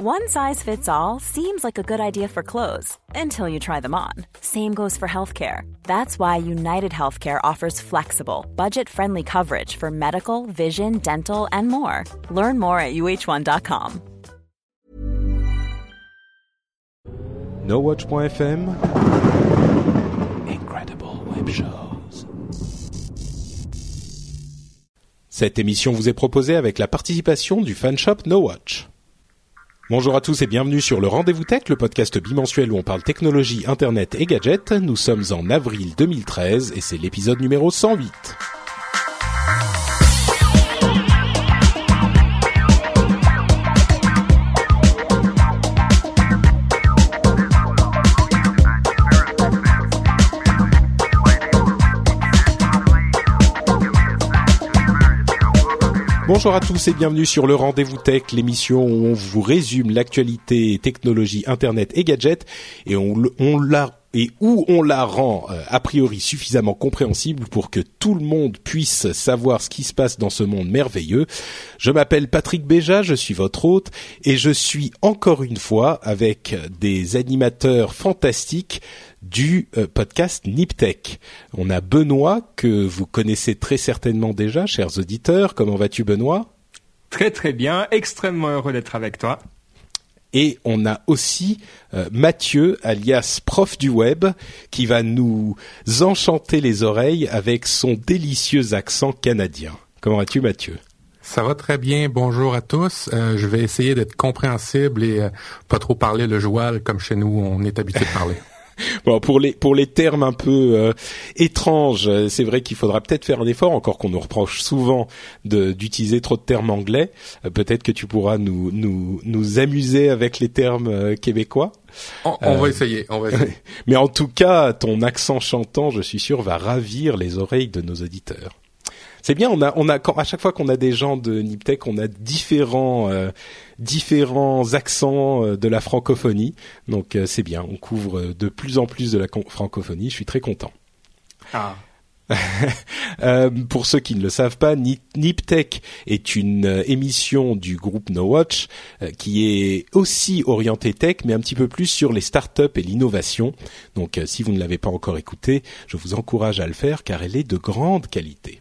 One size fits all seems like a good idea for clothes until you try them on. Same goes for healthcare. That's why United Healthcare offers flexible, budget friendly coverage for medical, vision, dental, and more. Learn more at uh1.com. NoWatch.fm Incredible Web Shows. Cette émission vous est proposée avec la participation du fanshop NoWatch. Bonjour à tous et bienvenue sur le Rendez-vous Tech, le podcast bimensuel où on parle technologie, internet et gadgets. Nous sommes en avril 2013 et c'est l'épisode numéro 108. Bonjour à tous et bienvenue sur le Rendez-vous Tech, l'émission où on vous résume l'actualité technologie, internet et gadgets. Et on, on la et où on la rend euh, a priori suffisamment compréhensible pour que tout le monde puisse savoir ce qui se passe dans ce monde merveilleux. Je m'appelle Patrick Béja, je suis votre hôte et je suis encore une fois avec des animateurs fantastiques du euh, podcast Niptech. On a Benoît que vous connaissez très certainement déjà, chers auditeurs. Comment vas-tu Benoît? Très très bien, extrêmement heureux d'être avec toi. Et on a aussi euh, Mathieu, alias prof du web, qui va nous enchanter les oreilles avec son délicieux accent canadien. Comment vas-tu Mathieu? Ça va très bien. Bonjour à tous. Euh, je vais essayer d'être compréhensible et pas trop parler le joual comme chez nous on est habitué de parler. bon, pour les pour les termes un peu euh, étranges, euh, c'est vrai qu'il faudra peut-être faire un effort, encore qu'on nous reproche souvent d'utiliser trop de termes anglais. Euh, peut-être que tu pourras nous nous nous amuser avec les termes québécois. On, va essayer, on va essayer. Mais en tout cas, ton accent chantant, je suis sûr, va ravir les oreilles de nos auditeurs. C'est bien, on a, on a, quand, à chaque fois qu'on a des gens de Niptech, on a différents, euh, différents accents euh, de la francophonie. Donc euh, c'est bien, on couvre de plus en plus de la francophonie. Je suis très content. Ah. pour ceux qui ne le savent pas, Niptech est une émission du groupe No Watch qui est aussi orientée tech, mais un petit peu plus sur les startups et l'innovation. Donc, si vous ne l'avez pas encore écouté, je vous encourage à le faire car elle est de grande qualité.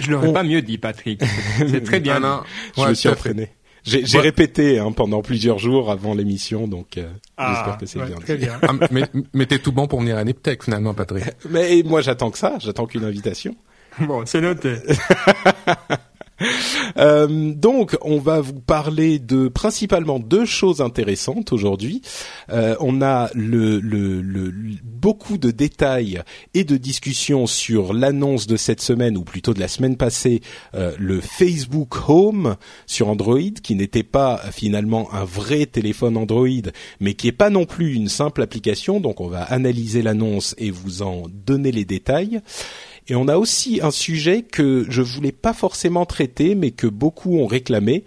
Je l'aurais pas mieux dit, Patrick. C'est très bien. Ah je me suis entraîné. J'ai répété hein, pendant plusieurs jours avant l'émission, donc euh, ah, j'espère que c'est bien. Très bien. Ah, mais mais t'es tout bon pour venir à Niptech finalement, Patrick. mais moi j'attends que ça, j'attends qu'une invitation. Bon, c'est noté. Euh, donc, on va vous parler de principalement deux choses intéressantes aujourd'hui. Euh, on a le, le, le, beaucoup de détails et de discussions sur l'annonce de cette semaine, ou plutôt de la semaine passée, euh, le Facebook Home sur Android, qui n'était pas finalement un vrai téléphone Android, mais qui est pas non plus une simple application. Donc, on va analyser l'annonce et vous en donner les détails. Et on a aussi un sujet que je voulais pas forcément traiter, mais que beaucoup ont réclamé.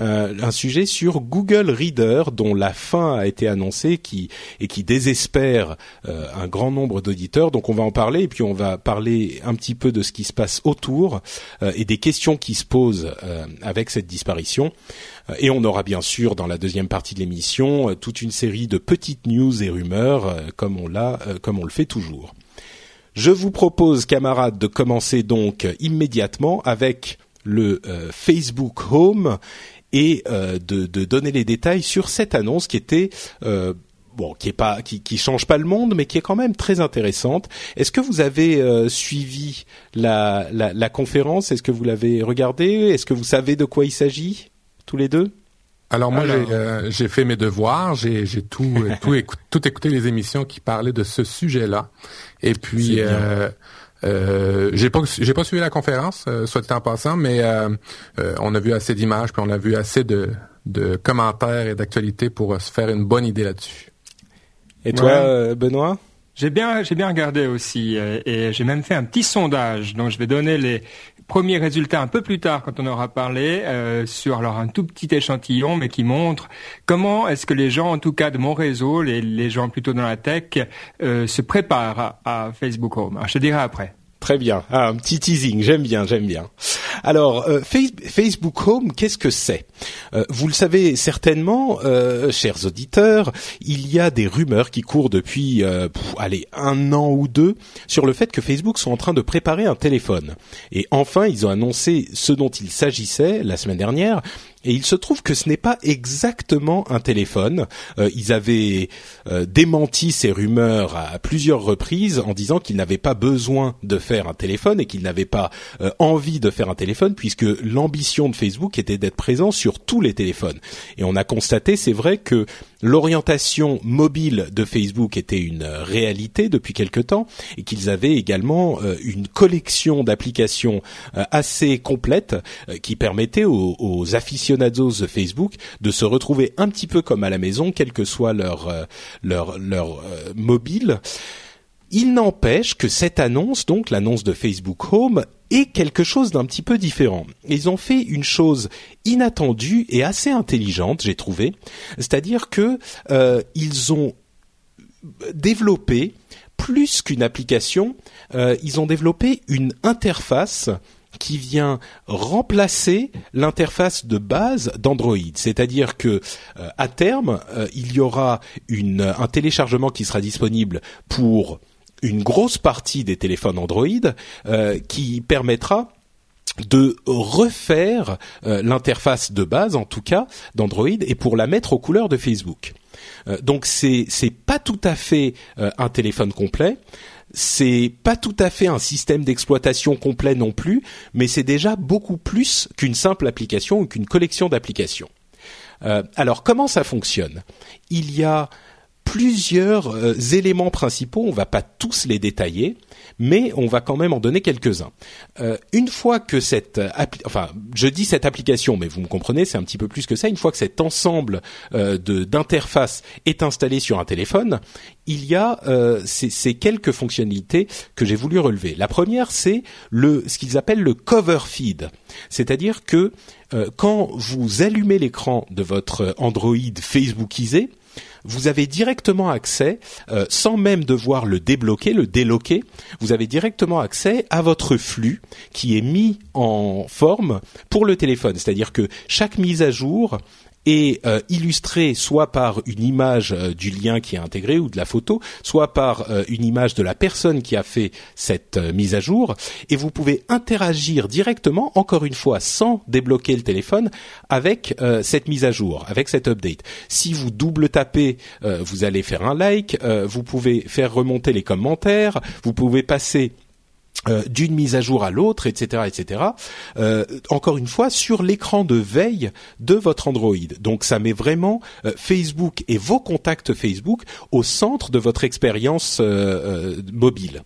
Euh, un sujet sur Google Reader dont la fin a été annoncée qui, et qui désespère euh, un grand nombre d'auditeurs. Donc on va en parler et puis on va parler un petit peu de ce qui se passe autour euh, et des questions qui se posent avec cette disparition. Et on aura bien sûr dans la deuxième partie de l'émission toute une série de petites news et rumeurs comme on l'a, comme on le fait toujours. Je vous propose, camarades, de commencer donc immédiatement avec le euh, Facebook Home et euh, de, donner les détails sur cette annonce qui était euh, bon, qui est pas, qui, qui change pas le monde, mais qui est quand même très intéressante. Est-ce que vous avez suivi la, la, la conférence? Est-ce que vous l'avez regardée? Est-ce que vous savez de quoi il s'agit tous les deux? Alors moi j'ai fait mes devoirs, j'ai tout tout, tout écouté les émissions qui parlaient de ce sujet-là et puis, euh, euh, j'ai pas j'ai pas suivi la conférence, euh, soit dit en passant, mais euh, euh, on a vu assez d'images, puis on a vu assez de, de commentaires et d'actualités pour se faire une bonne idée là-dessus. Et toi, Benoît? J'ai bien, j'ai bien regardé aussi, et j'ai même fait un petit sondage. Donc, je vais donner les premiers résultats un peu plus tard, quand on aura parlé euh, sur alors un tout petit échantillon, mais qui montre comment est-ce que les gens, en tout cas de mon réseau, les, les gens plutôt dans la tech, euh, se préparent à, Facebook Home. Je te dirai après. Très bien. Ah, un petit teasing, j'aime bien, j'aime bien. Alors, euh, Facebook Home, qu'est-ce que c'est? Euh, Vous le savez certainement, euh, chers auditeurs, il y a des rumeurs qui courent depuis, allez, un an ou deux sur le fait que Facebook sont en train de préparer un téléphone. Et enfin, ils ont annoncé ce dont il s'agissait la semaine dernière, et il se trouve que ce n'est pas exactement un téléphone. Euh, ils avaient euh, démenti ces rumeurs à plusieurs reprises en disant qu'ils n'avaient pas besoin de faire un téléphone et qu'ils n'avaient pas euh, envie de faire un téléphone puisque l'ambition de Facebook était d'être présent sur tous les téléphones. Et on a constaté, c'est vrai que l'orientation mobile de Facebook était une réalité depuis quelque temps et qu'ils avaient également une collection d'applications assez complète qui permettait aux, aux de Facebook de se retrouver un petit peu comme à la maison, quel que soit leur euh, leur leur euh, mobile. Il n'empêche que cette annonce, donc l'annonce de Facebook Home, est quelque chose d'un petit peu différent. Ils ont fait une chose inattendue et assez intelligente, j'ai trouvé, c'est-à-dire que euh, ils ont développé plus qu'une application, ils ont développé une interface qui vient remplacer l'interface de base d'Android. C'est-à-dire que euh, à terme, euh, il y aura un téléchargement qui sera disponible pour une grosse partie des téléphones Android euh, qui permettra de refaire l'interface de base, en tout cas d'Android, et pour la mettre aux couleurs de Facebook. donc c'est c'est pas tout à fait un téléphone complet, c'est pas tout à fait un système d'exploitation complet non plus, mais c'est déjà beaucoup plus qu'une simple application ou qu'une collection d'applications. Euh, alors comment ça fonctionne? Il y a plusieurs euh, éléments principaux, on va pas tous les détailler, mais on va quand même en donner quelques-uns. Euh, une fois que cette, enfin, je dis cette application, mais vous me comprenez, c'est un petit peu plus que ça. Une fois que cet ensemble euh, d'interfaces est installé sur un téléphone, il y a euh, ces, quelques fonctionnalités que j'ai voulu relever. La première, c'est le ce qu'ils appellent le cover feed, c'est-à-dire que quand vous allumez l'écran de votre Android Facebookisé, vous avez directement accès, euh, sans même devoir le débloquer, le déloquer, vous avez directement accès à votre flux qui est mis en forme pour le téléphone. C'est-à-dire que chaque mise à jour est euh, illustré soit par une image euh, du lien qui est intégré ou de la photo, soit par euh, une image de la personne qui a fait cette mise à jour, et vous pouvez interagir directement, encore une fois, sans débloquer le téléphone, avec cette mise à jour, avec cette update. Si vous double tapez, vous allez faire un like, vous pouvez faire remonter les commentaires, vous pouvez passer euh, d'une mise à jour à l'autre, etc., etc. Euh, encore une fois, sur l'écran de veille de votre Android. Donc, ça met vraiment euh, Facebook et vos contacts Facebook au centre de votre expérience mobile.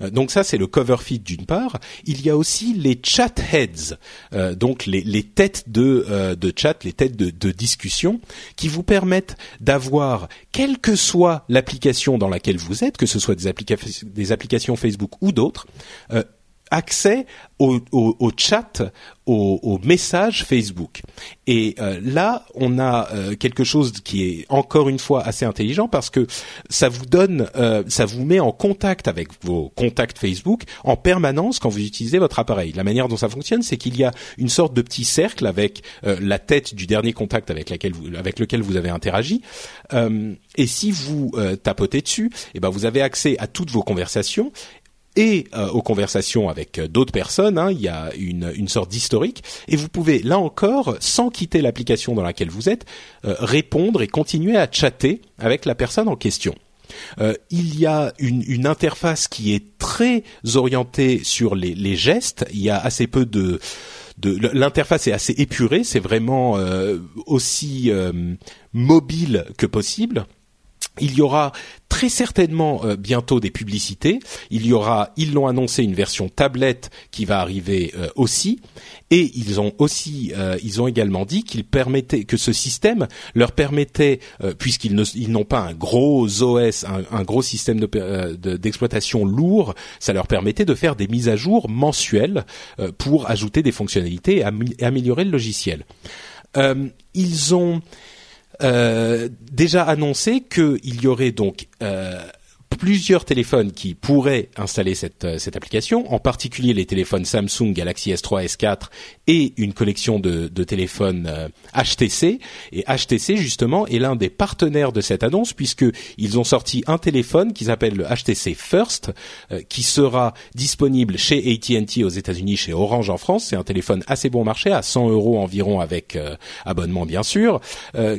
Euh, donc ça, c'est le cover feed d'une part. Il y a aussi les chat heads, euh, donc les, les, têtes de, euh, de chat, les têtes de, de discussion, qui vous permettent d'avoir, quelle que soit l'application dans laquelle vous êtes, que ce soit des, des applications Facebook ou d'autres, accès au, au, chat, au, au, message Facebook. Et euh, là, on a euh, quelque chose qui est encore une fois assez intelligent parce que ça vous donne, euh, ça vous met en contact avec vos contacts Facebook en permanence quand vous utilisez votre appareil. La manière dont ça fonctionne, c'est qu'il y a une sorte de petit cercle avec la tête du dernier contact avec, laquelle vous, avec lequel vous avez interagi. et si vous tapotez dessus, eh ben vous avez accès à toutes vos conversations et euh, aux conversations avec euh, d'autres personnes. Hein, il y a une, une sorte d'historique et vous pouvez là encore, sans quitter l'application dans laquelle vous êtes, euh, répondre et continuer à chatter avec la personne en question. il y a une, une, interface qui est très orientée sur les, les, gestes. Il y a assez peu de, de l'interface est assez épurée. C'est vraiment aussi mobile que possible. Il y aura très certainement euh, bientôt des publicités. Il y aura, ils l'ont annoncé, une version tablette qui va arriver euh, aussi. Et ils ont aussi, euh, ils ont également dit qu'ils permettaient que ce système leur permettait, puisqu'ils n'ont pas un gros OS, un, gros système d'exploitation lourd, ça leur permettait de faire des mises à jour mensuelles pour ajouter des fonctionnalités et améliorer le logiciel. ils ont déjà annoncé qu'il y aurait donc euh, plusieurs téléphones qui pourraient installer cette, euh, cette application, en particulier les téléphones Samsung Galaxy S3, S4 et une collection de, de téléphones HTC. Et HTC justement est l'un des partenaires de cette annonce puisque ils ont sorti un téléphone qui s'appelle le HTC First, qui sera disponible chez AT&T aux États-Unis, chez Orange en France. C'est un téléphone assez bon marché à 100 euros environ avec abonnement bien sûr,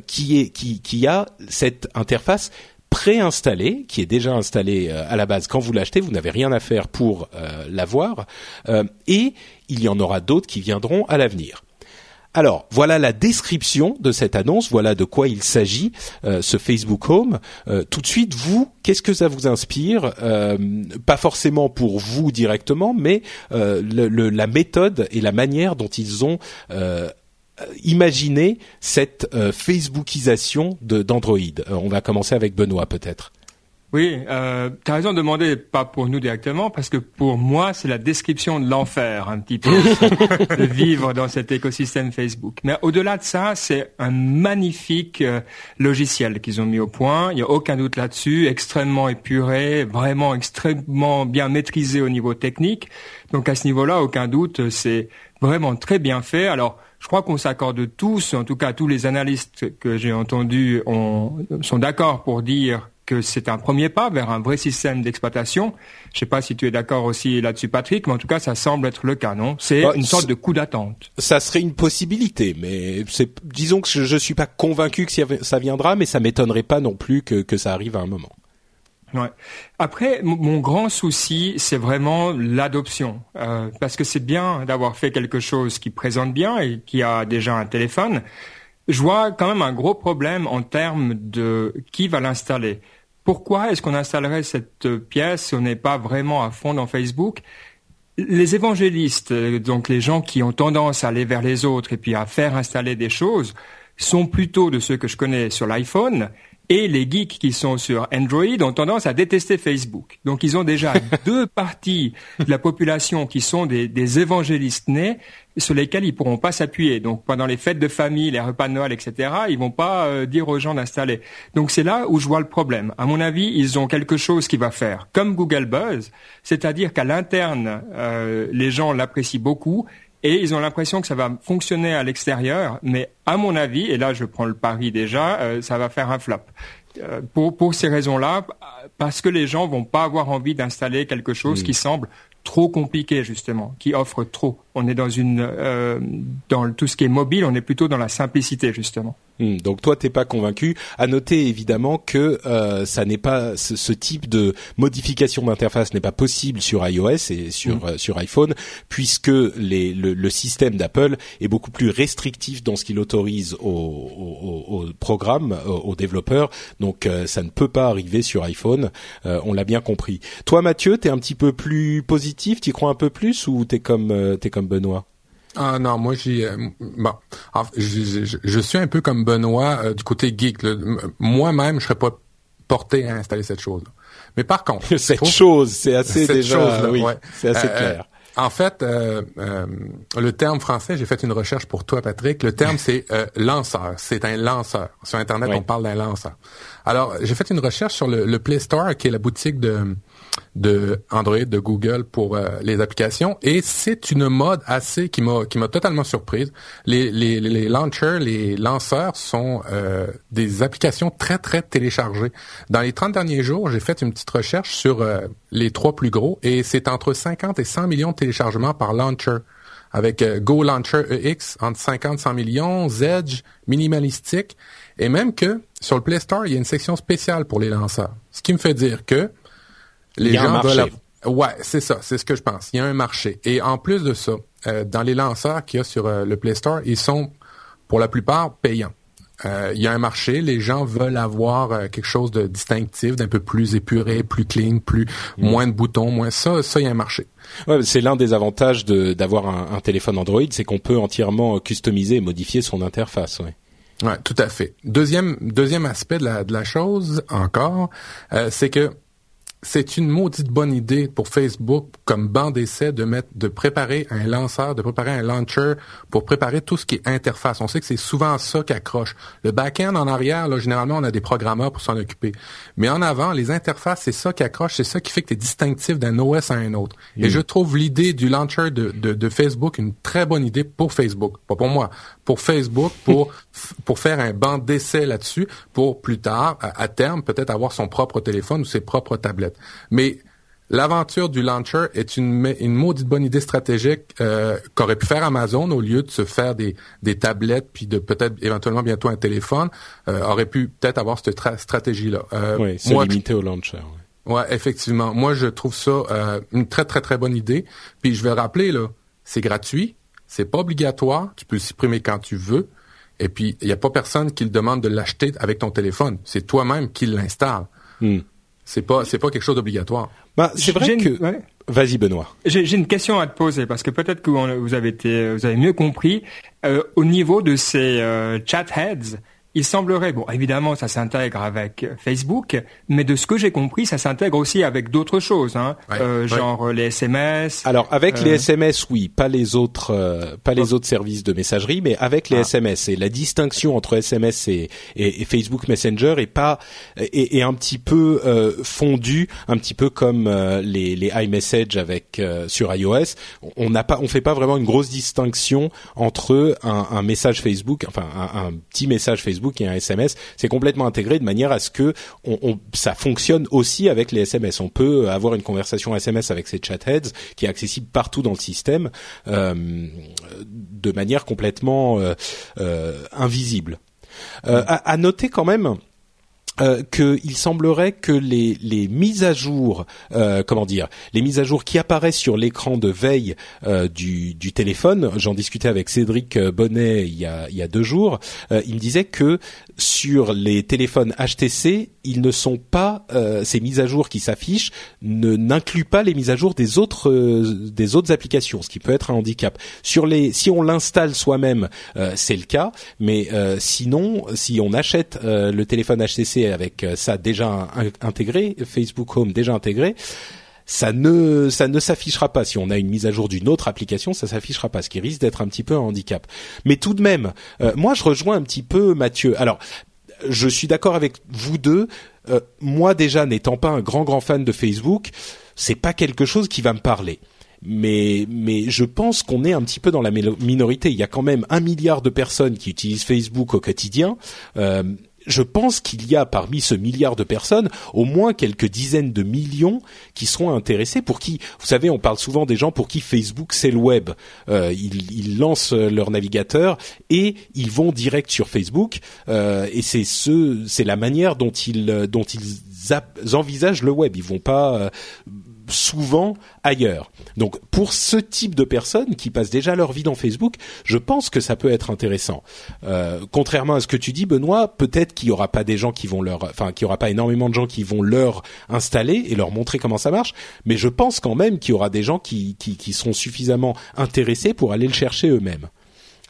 qui est qui, qui a cette interface préinstallée, qui est déjà installée euh, à la base quand vous l'achetez, vous n'avez rien à faire pour euh, l'avoir, euh, et il y en aura d'autres qui viendront à l'avenir. Alors, voilà la description de cette annonce, voilà de quoi il s'agit, ce Facebook Home. tout de suite, vous, qu'est-ce que ça vous inspire Pas forcément pour vous directement, mais la méthode et la manière dont ils ont imaginer cette euh, Facebookisation d'Android euh, On va commencer avec Benoît peut-être. Oui, euh, tu as raison de demander, pas pour nous directement, parce que pour moi, c'est la description de l'enfer, un petit peu, de vivre dans cet écosystème Facebook. Mais au-delà de ça, c'est un magnifique logiciel qu'ils ont mis au point. Il n'y a aucun doute là-dessus, extrêmement épuré, vraiment extrêmement bien maîtrisé au niveau technique. Donc à ce niveau-là, aucun doute, c'est vraiment très bien fait. Alors, je crois qu'on s'accorde tous, en tout cas tous les analystes que j'ai entendus sont d'accord pour dire que c'est un premier pas vers un vrai système d'exploitation. Je ne sais pas si tu es d'accord aussi là-dessus, Patrick, mais en tout cas, ça semble être le cas, non? C'est bah, une sorte de coup d'attente. Ça serait une possibilité, mais disons que je, ne suis pas convaincu que ça viendra, mais ça m'étonnerait pas non plus que ça arrive à un moment. Ouais. Après, mon grand souci, c'est vraiment l'adoption, euh, parce que c'est bien d'avoir fait quelque chose qui présente bien et qui a déjà un téléphone. Je vois quand même un gros problème en termes de qui va l'installer. Pourquoi est-ce qu'on installerait cette pièce si on n'est pas vraiment à fond dans Facebook? Les évangélistes, donc les gens qui ont tendance à aller vers les autres et puis à faire installer des choses, sont plutôt de ceux que je connais sur l'iPhone et les geeks qui sont sur Android ont tendance à détester Facebook. Donc ils ont déjà deux parties de la population qui sont des, des, évangélistes nés sur lesquels ils pourront pas s'appuyer. Donc pendant les fêtes de famille, les repas de Noël, etc., ils vont pas euh, dire aux gens d'installer. Donc c'est là où je vois le problème. À mon avis, ils ont quelque chose qui va faire comme Google Buzz, c'est-à-dire qu'à l'interne, euh, les gens l'apprécient beaucoup et ils ont l'impression que ça va fonctionner à l'extérieur, mais à mon avis, et là je prends le pari déjà, euh, ça va faire un flop. Euh, pour, pour ces raisons-là, parce que les gens vont pas avoir envie d'installer quelque chose qui semble trop compliqué justement, qui offre trop. On est dans une euh, dans tout ce qui est mobile, on est plutôt dans la simplicité justement. Hmm, donc toi t'es pas convaincu. À noter évidemment que euh, ça n'est pas ce, type de modification d'interface n'est pas possible sur iOS et sur hmm. euh, sur iPhone puisque les, le, système d'Apple est beaucoup plus restrictif dans ce qu'il autorise aux, aux, programmes, aux, développeurs. Donc euh, ça ne peut pas arriver sur iPhone. on l'a bien compris. Toi Mathieu, t'es un petit peu plus positif, t'y crois un peu plus ou t'es comme t'es comme Benoît? Ah non, moi j'ai euh, bon, je, je, suis un peu comme Benoît euh, du côté geek. Moi-même, je serais pas porté à installer cette chose. -là. Mais par contre, cette chose, c'est assez déjà, oui, c'est assez euh, clair. En fait, le terme français, j'ai fait une recherche pour toi, Patrick. Le terme, c'est lanceur. C'est un lanceur. Sur Internet, on parle d'un lanceur. Alors, j'ai fait une recherche sur le, le, Play Store, qui est la boutique de de Android, de Google pour euh, les applications. Et c'est une mode assez qui m'a qui m'a totalement surprise. Les, les, les launchers, les lanceurs sont euh, des applications très très téléchargées. Dans les 30 derniers jours, j'ai fait une petite recherche sur euh, les trois plus gros et c'est entre 50 et 100 millions de téléchargements par launcher avec Go Launcher EX entre 50 et 100 millions, Zedge minimalistique et même que sur le Play Store, il y a une section spéciale pour les lanceurs. Ce qui me fait dire que les gens veulent. Ouais, c'est ça, c'est ce que je pense. Il y a un marché. Et en plus de ça, euh, dans les lanceurs qu'il y a sur euh, le Play Store, ils sont pour la plupart payants. Euh, il y a un marché, les gens veulent avoir quelque chose de distinctif, d'un peu plus épuré, plus clean, plus mm. moins de boutons, moins ça, ça il y a un marché. Ouais, c'est l'un des avantages d'avoir un, un, téléphone Android, c'est qu'on peut entièrement customiser et modifier son interface. Ouais. Ouais, tout à fait. Deuxième deuxième aspect de la, de la chose encore, c'est que c'est une maudite bonne idée pour Facebook comme banc d'essai de mettre, de préparer un lanceur, de préparer un launcher pour préparer tout ce qui est interface. On sait que c'est souvent ça qui accroche. Le back-end en arrière, là, généralement, on a des programmeurs pour s'en occuper. Mais en avant, les interfaces, c'est ça qui accroche, c'est ça qui fait que tu es distinctif d'un OS à un autre. Et mm. je trouve l'idée du launcher de, de, de, Facebook une très bonne idée pour Facebook. Pas pour moi, pour Facebook, pour, pour faire un banc d'essai là-dessus, pour plus tard, à terme, peut-être avoir son propre téléphone ou ses propres tablettes. Mais l'aventure du launcher est une, une maudite bonne idée stratégique euh, qu'aurait pu faire Amazon au lieu de se faire des, des tablettes puis de peut-être éventuellement bientôt un téléphone. Euh, aurait pu peut-être avoir cette stratégie-là. Euh, oui, au launcher. Ouais. ouais. effectivement. Moi, je trouve ça une très très très bonne idée. Puis je vais rappeler là, c'est gratuit, c'est pas obligatoire, tu peux le supprimer quand tu veux. Et puis, il n'y a pas personne qui le demande de l'acheter avec ton téléphone. C'est toi-même qui l'installe. Hmm. C'est pas c'est pas quelque chose d'obligatoire. Bah, c'est vrai que Vas-y Benoît. J'ai une question à te poser parce que peut-être que vous avez été vous avez mieux compris euh, au niveau de ces euh, chat heads il semblerait, bon, évidemment, ça s'intègre avec Facebook, mais de ce que j'ai compris, ça s'intègre aussi avec d'autres choses, hein, euh, genre les SMS. Alors avec les SMS, euh, oui, pas les autres, euh, pas les autres services de messagerie, mais avec les SMS. Ah. Et la distinction entre SMS et, et, Facebook Messenger est pas est, un petit peu fondue, un petit peu comme les, les iMessage avec sur iOS. On n'a pas, on fait pas vraiment une grosse distinction entre un, un message Facebook, enfin un, un petit message Facebook Facebook et un SMS, c'est complètement intégré de manière à ce que on, ça fonctionne aussi avec les SMS. On peut avoir une conversation SMS avec ces chatheads qui est accessible partout dans le système euh, de manière complètement euh, euh, invisible. à, noter quand même euh, qu'il semblerait que les, les mises à jour, euh, comment dire, les mises à jour qui apparaissent sur l'écran de veille euh, du, du, téléphone, j'en discutais avec Cédric Bonnet il y a, il y a deux jours, euh, il me disait que sur les téléphones HTC, ils ne sont pas ces mises à jour qui s'affichent ne n'incluent pas les mises à jour des autres des autres applications, ce qui peut être un handicap. Sur les, si on l'installe soi-même, c'est le cas, mais sinon, si on achète le téléphone HTC avec euh, ça déjà intégré, Facebook Home déjà intégré, ça ne ça ne s'affichera pas si on a une mise à jour d'une autre application, ça s'affichera pas, ce qui risque d'être un petit peu un handicap. Mais tout de même, euh, moi je rejoins un petit peu Mathieu. Alors je suis d'accord avec vous deux. Euh, moi déjà n'étant pas un grand grand fan de Facebook, c'est pas quelque chose qui va me parler mais mais je pense qu'on est un petit peu dans la minorité. Il y a quand même un milliard de personnes qui utilisent Facebook au quotidien. Je pense qu'il y a parmi ce milliard de personnes au moins quelques dizaines de millions qui seront intéressés pour qui, vous savez, on parle souvent des gens pour qui Facebook c'est le web. Euh, ils, lancent leur navigateur et ils vont direct sur Facebook euh, et c'est ce, c'est la manière dont ils dont ils envisagent le web. Ils vont pas euh, souvent ailleurs. Donc pour ce type de personnes qui passent déjà leur vie dans Facebook, je pense que ça peut être intéressant. Euh, contrairement à ce que tu dis, Benoît, peut-être qu'il y aura pas des gens qui vont leur, enfin qu'il aura pas énormément de gens qui vont leur installer et leur montrer comment ça marche, mais je pense quand même qu'il y aura des gens qui, qui, qui seront suffisamment intéressés pour aller le chercher eux-mêmes.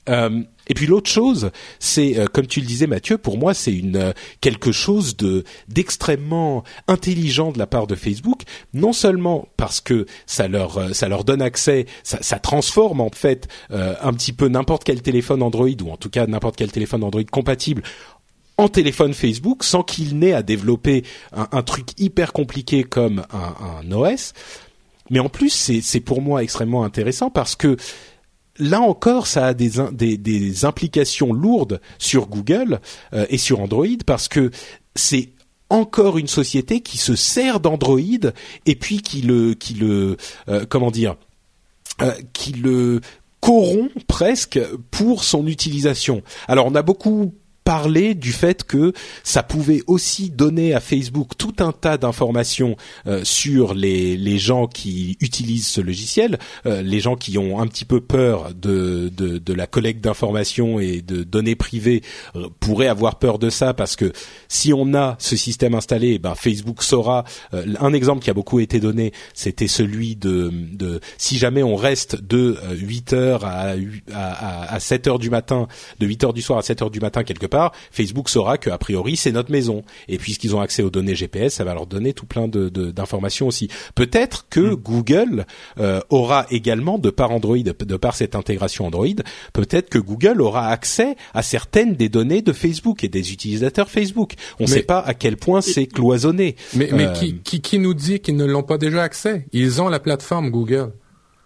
Euh, et puis l'autre chose, c'est euh, comme tu le disais Mathieu, pour moi c'est une euh, quelque chose de d'extrêmement intelligent de la part de Facebook, non seulement parce que ça leur euh, ça leur donne accès, ça, ça transforme en fait un petit peu n'importe quel téléphone Android ou en tout cas n'importe quel téléphone Android compatible en téléphone Facebook sans qu'il n'ait à développer un, un, truc hyper compliqué comme un, un OS. Mais en plus, c'est pour moi extrêmement intéressant parce que là encore, ça a des, des, implications lourdes sur Google euh, et sur Android parce que c'est encore une société qui se sert d'Android et puis qui le, qui le, euh, comment dire, euh, qui le corrompt presque pour son utilisation. Alors on a beaucoup parler du fait que ça pouvait aussi donner à Facebook tout un tas d'informations euh, sur les, les gens qui utilisent ce logiciel, euh, les gens qui ont un petit peu peur de, de, la collecte d'informations et de données privées euh, pourraient avoir peur de ça parce que si on a ce système installé, eh ben Facebook saura. un exemple qui a beaucoup été donné, c'était celui de, de si jamais on reste de 8 heures à, à 7 heures du matin, de 8 heures du soir à 7 heures du matin quelque part part, Facebook saura que a priori c'est notre maison. Et puisqu'ils ont accès aux données GPS, ça va leur donner tout plein de d'informations aussi. Peut-être que mm. Google euh, aura également, de par Android, de par cette intégration Android, peut-être que Google aura accès à certaines des données de Facebook et des utilisateurs Facebook. On ne sait pas à quel point c'est cloisonné. Mais, mais euh, qui, qui, qui nous dit qu'ils ne l'ont pas déjà accès? Ils ont la plateforme Google.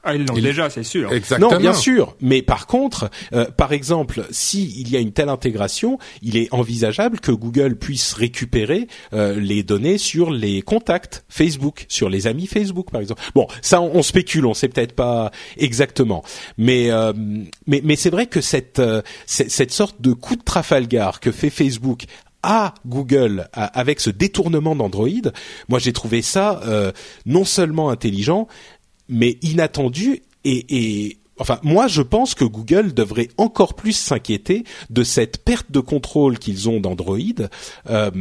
Ah, ils l'ont déjà, c'est sûr. Exactement. Non, bien sûr. Mais par contre, euh, par exemple, si il y a une telle intégration, il est envisageable que Google puisse récupérer euh, les données sur les contacts Facebook, sur les amis Facebook, par exemple. Bon, ça, on, spécule, on sait peut-être pas exactement, mais euh, mais mais c'est vrai que cette cette sorte de coup de Trafalgar que fait Facebook à Google avec ce détournement d'Android, moi j'ai trouvé ça non seulement intelligent, mais inattendu et, et enfin moi je pense que Google devrait encore plus s'inquiéter de cette perte de contrôle qu'ils ont d'Android euh,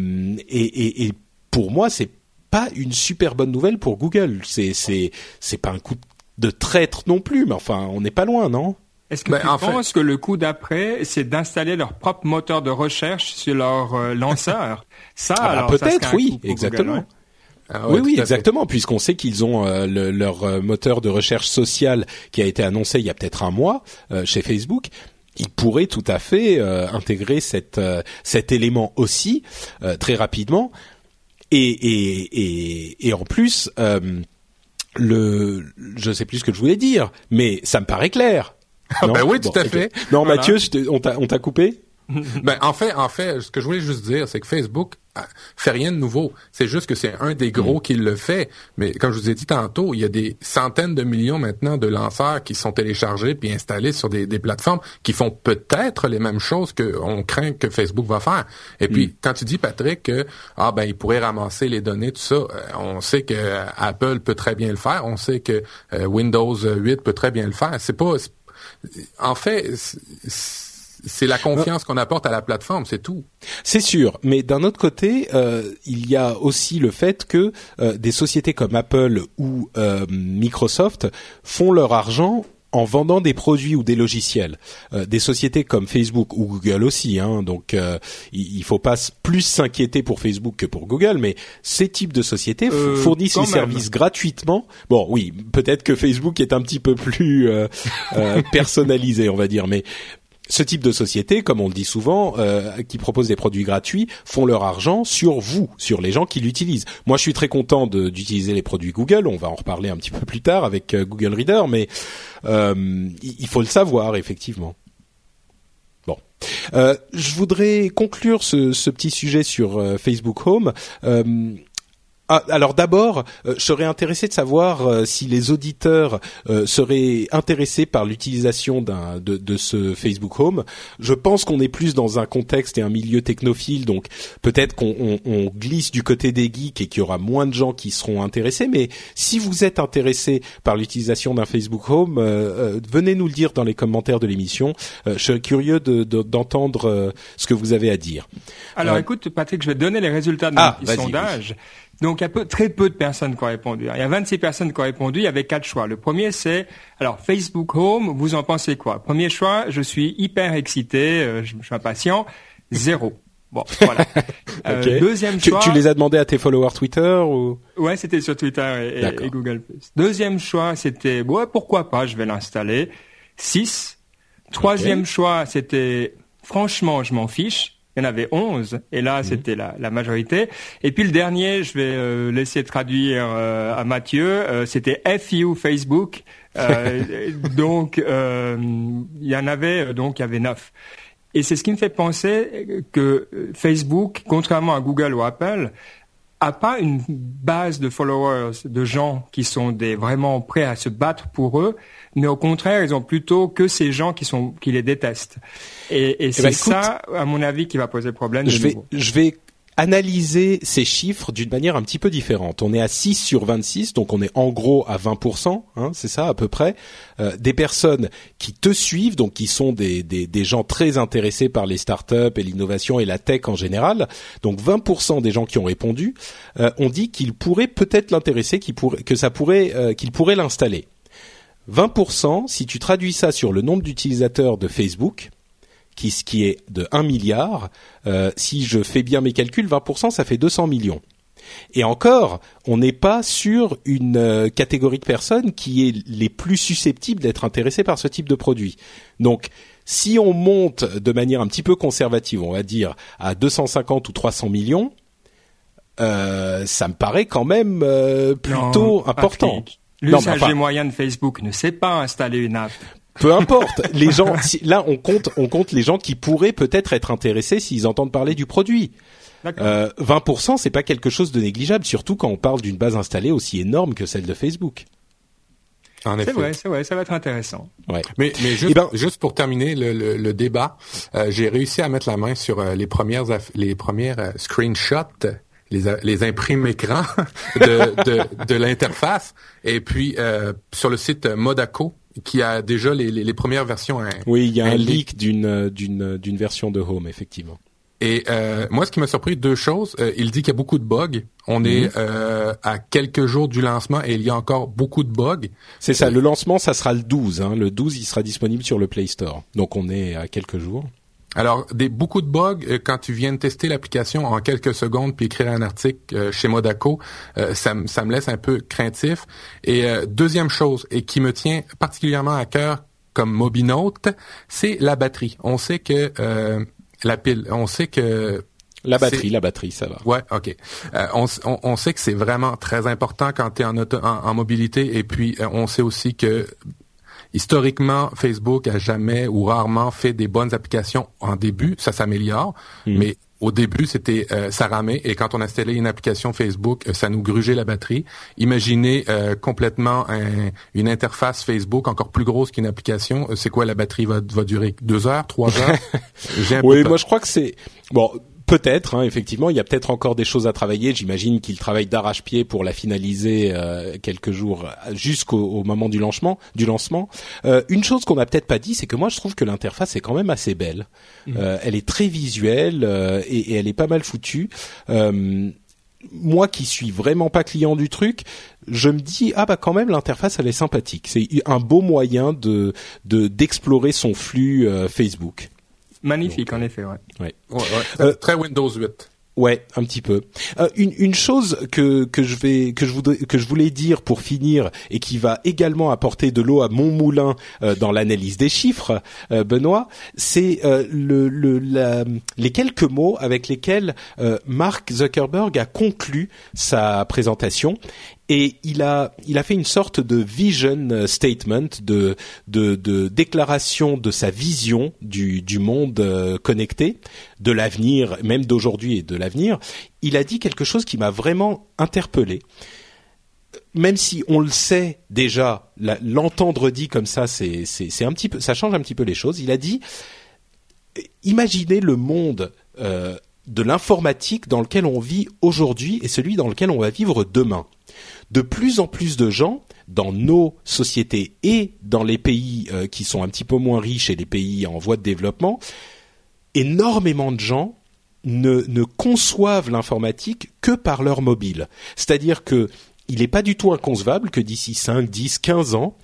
et, et, et, pour moi c'est pas une super bonne nouvelle pour Google. C'est c'est c'est pas un coup de traître non plus mais enfin on n'est pas loin non? Est-ce que ben, tu penses que le coup d'après, c'est d'installer leur propre moteur de recherche sur leur euh, lanceur? Ça, ah peut-être, oui, exactement. Ah oui, oui, exactement, puisqu'on sait qu'ils ont euh, leur euh, moteur de recherche sociale qui a été annoncé il y a peut-être un mois euh, chez Facebook. Ils pourraient tout à fait intégrer cette, cet élément aussi très rapidement. Et, et, et, et en plus, le, je sais plus ce que je voulais dire, mais ça me paraît clair. Ah ben oui, tout à fait. Non, Mathieu, on t'a coupé? Ben en fait, en fait, ce que je voulais juste dire, c'est que Facebook euh, fait rien de nouveau. C'est juste que c'est un des gros mm. qui le fait. Mais comme je vous ai dit tantôt, il y a des centaines de millions maintenant de lanceurs qui sont téléchargés puis installés sur des, plateformes qui font peut-être les mêmes choses qu'on craint que Facebook va faire. Et puis, mm. quand tu dis, Patrick, que ah ben il pourrait ramasser les données, tout ça, euh, on sait que Apple peut très bien le faire. On sait que euh, Windows 8 peut très bien le faire. C'est pas... En fait c'est la confiance qu'on apporte à la plateforme, c'est tout. C'est sûr, mais d'un autre côté, euh, il y a aussi le fait que euh, des sociétés comme Apple ou euh, Microsoft font leur argent en vendant des produits ou des logiciels. des sociétés comme Facebook ou Google aussi, hein, donc il, il faut pas plus s'inquiéter pour Facebook que pour Google, mais ces types de sociétés fournissent les services gratuitement. Bon, oui, peut-être que Facebook est un petit peu plus personnalisé, on va dire, mais ce type de société, comme on le dit souvent, euh, qui proposent des produits gratuits, font leur argent sur vous, sur les gens qui l'utilisent. Moi, je suis très content d'utiliser les produits Google. On va en reparler un petit peu plus tard avec euh, Google Reader, mais euh, il faut le savoir effectivement. Bon, je voudrais conclure ce, ce petit sujet sur Facebook Home. Ah, alors d'abord, euh, je serais intéressé de savoir euh, si les auditeurs euh, seraient intéressés par l'utilisation d'un de, de, ce Facebook Home. Je pense qu'on est plus dans un contexte et un milieu technophile, donc peut-être qu'on on, glisse du côté des geeks et qu'il y aura moins de gens qui seront intéressés. Mais si vous êtes intéressé par l'utilisation d'un Facebook Home, venez nous le dire dans les commentaires de l'émission. je serais curieux d'entendre ce que vous avez à dire. Alors écoute, Patrick, je vais donner les résultats de ah, mon sondage. Donc il y a peu, très peu de personnes qui ont répondu. Il y a 26 personnes qui ont répondu, il y avait quatre choix. Le premier c'est, alors Facebook Home, vous en pensez quoi? Premier choix, je suis hyper excité, euh, je, suis impatient, zéro. Bon, voilà. Euh, deuxième choix. Tu, les as demandé à tes followers Twitter ou? Ouais, c'était sur Twitter et, Google. Deuxième choix, c'était ouais, pourquoi pas, je vais l'installer. 6. Troisième choix, c'était franchement, je m'en fiche il y en avait 11, et là mhm. c'était la, la, majorité. Et puis le dernier, je vais euh, laisser traduire euh, à Mathieu, euh, c'était FU Facebook. donc il y en avait donc il y avait 9. Et c'est ce qui me fait penser que Facebook, contrairement à Google ou Apple, a pas une base de followers, de gens qui sont des vraiment prêts à se battre pour eux, mais au contraire, ils ont plutôt que ces gens qui sont qui les détestent. Et, et eh c'est ben, ça, à mon avis, qui va poser problème. Je vais, je vais analyser ces chiffres d'une manière un petit peu différente. On est à 6 sur 26, donc on est en gros à 20%, hein, c'est ça à peu près, euh, des personnes qui te suivent, donc qui sont des, des, gens très intéressés par les startups et l'innovation et la tech en général. Donc 20% des gens qui ont répondu euh, ont dit qu'ils pourraient peut-être l'intéresser, que ça pourrait, euh, qu'ils pourraient l'installer. 20%, si tu traduis ça sur le nombre d'utilisateurs de Facebook, qui, qui est de 1 milliard, si je fais bien mes calculs, 20%, ça fait 200 millions. Et encore, on n'est pas sur une euh, catégorie de personnes qui est les plus susceptibles d'être intéressées par ce type de produit. Donc, si on monte de manière un petit peu conservative, on va dire à 250 ou 300 millions, euh, ça me paraît quand même euh, plutôt important. L'usage des moyens de Facebook ne sait pas installer une app. Peu importe, les gens. là, on compte, on compte les gens qui pourraient peut-être être intéressés s'ils entendent parler du produit. Euh, 20%, c'est pas quelque chose de négligeable, surtout quand on parle d'une base installée aussi énorme que celle de Facebook. C'est vrai, c'est vrai, ça va être intéressant. Ouais. Mais, mais juste, eh ben, juste pour terminer le, le, le débat, euh, j'ai réussi à mettre la main sur euh, les premières les premières euh, screenshots, les, les imprimes écrans de, de, de l'interface, et puis sur le site Modaco qui a déjà les, les, les premières versions. Hein, oui, il y a un leak d'une d'une d'une version de Home effectivement. Et euh, moi, ce qui m'a surpris, deux choses. Euh, il dit qu'il y a beaucoup de bugs. On est mhm. euh, à quelques jours du lancement et il y a encore beaucoup de bugs. C'est ça. Le lancement, ça sera le 12. Hein. Le 12, il sera disponible sur le Play Store. Donc, on est à quelques jours. Alors, des, beaucoup de bugs, quand tu viens de tester l'application en quelques secondes puis écrire un article chez Modaco, ça, ça, me laisse un peu craintif. Et deuxième chose, et qui me tient particulièrement à cœur comme Mobinote, c'est la batterie. On sait que la pile. On sait que la batterie, la batterie, ça va. Ouais, ok. Euh, on, on, sait que c'est vraiment très important quand tu es en, en, mobilité et puis euh, on sait aussi que historiquement Facebook a jamais ou rarement fait des bonnes applications en début. Ça s'améliore, hmm. mais au début, c'était euh, ça ramait et quand on installait une application Facebook, euh, ça nous grugeait la batterie. Imaginez euh, complètement une interface Facebook encore plus grosse qu'une application. C'est quoi la batterie va, va durer deux heures, trois heures? Oui, moi je crois que c'est bon. Peut-être, hein, effectivement, il y a peut-être encore des choses à travailler. J'imagine qu'il travaille d'arrache-pied pour la finaliser euh, quelques jours jusqu'au moment du lancement. Du lancement. Euh, une chose qu'on n'a peut-être pas dit, c'est que moi je trouve que l'interface est quand même assez belle. Mmh. Euh, elle est très visuelle et, et, elle est pas mal foutue moi qui suis vraiment pas client du truc, je me dis ah bah quand même l'interface elle est sympathique. C'est un beau moyen de d'explorer son flux Facebook. Magnifique, en effet, ouais. ouais. ouais, euh, très Windows 8. Ouais, un petit peu. Euh, une, une chose que que je vais que je voudrais que je voulais dire pour finir et qui va également apporter de l'eau à mon moulin euh, dans l'analyse des chiffres, euh, Benoît, c'est euh, le, le la, les quelques mots avec lesquels Mark Zuckerberg a conclu sa présentation et il a il a fait une sorte de vision statement de de, déclaration de sa vision du monde euh, connecté de l'avenir même d'aujourd'hui et de l'avenir. Il a dit quelque chose qui m'a vraiment interpellé. Même si on le sait déjà l'entendre dit comme ça c'est c'est un petit peu ça change un petit peu les choses. Il a dit imaginez le monde euh, de l'informatique dans lequel on vit aujourd'hui et celui dans lequel on va vivre demain de plus en plus de gens dans nos sociétés et dans les pays euh, qui sont un petit peu moins riches et les pays en voie de développement, énormément de gens ne, conçoivent l'informatique que par leur mobile. C'est-à-dire que il n'est pas du tout inconcevable que d'ici 5, 10, 15 ans,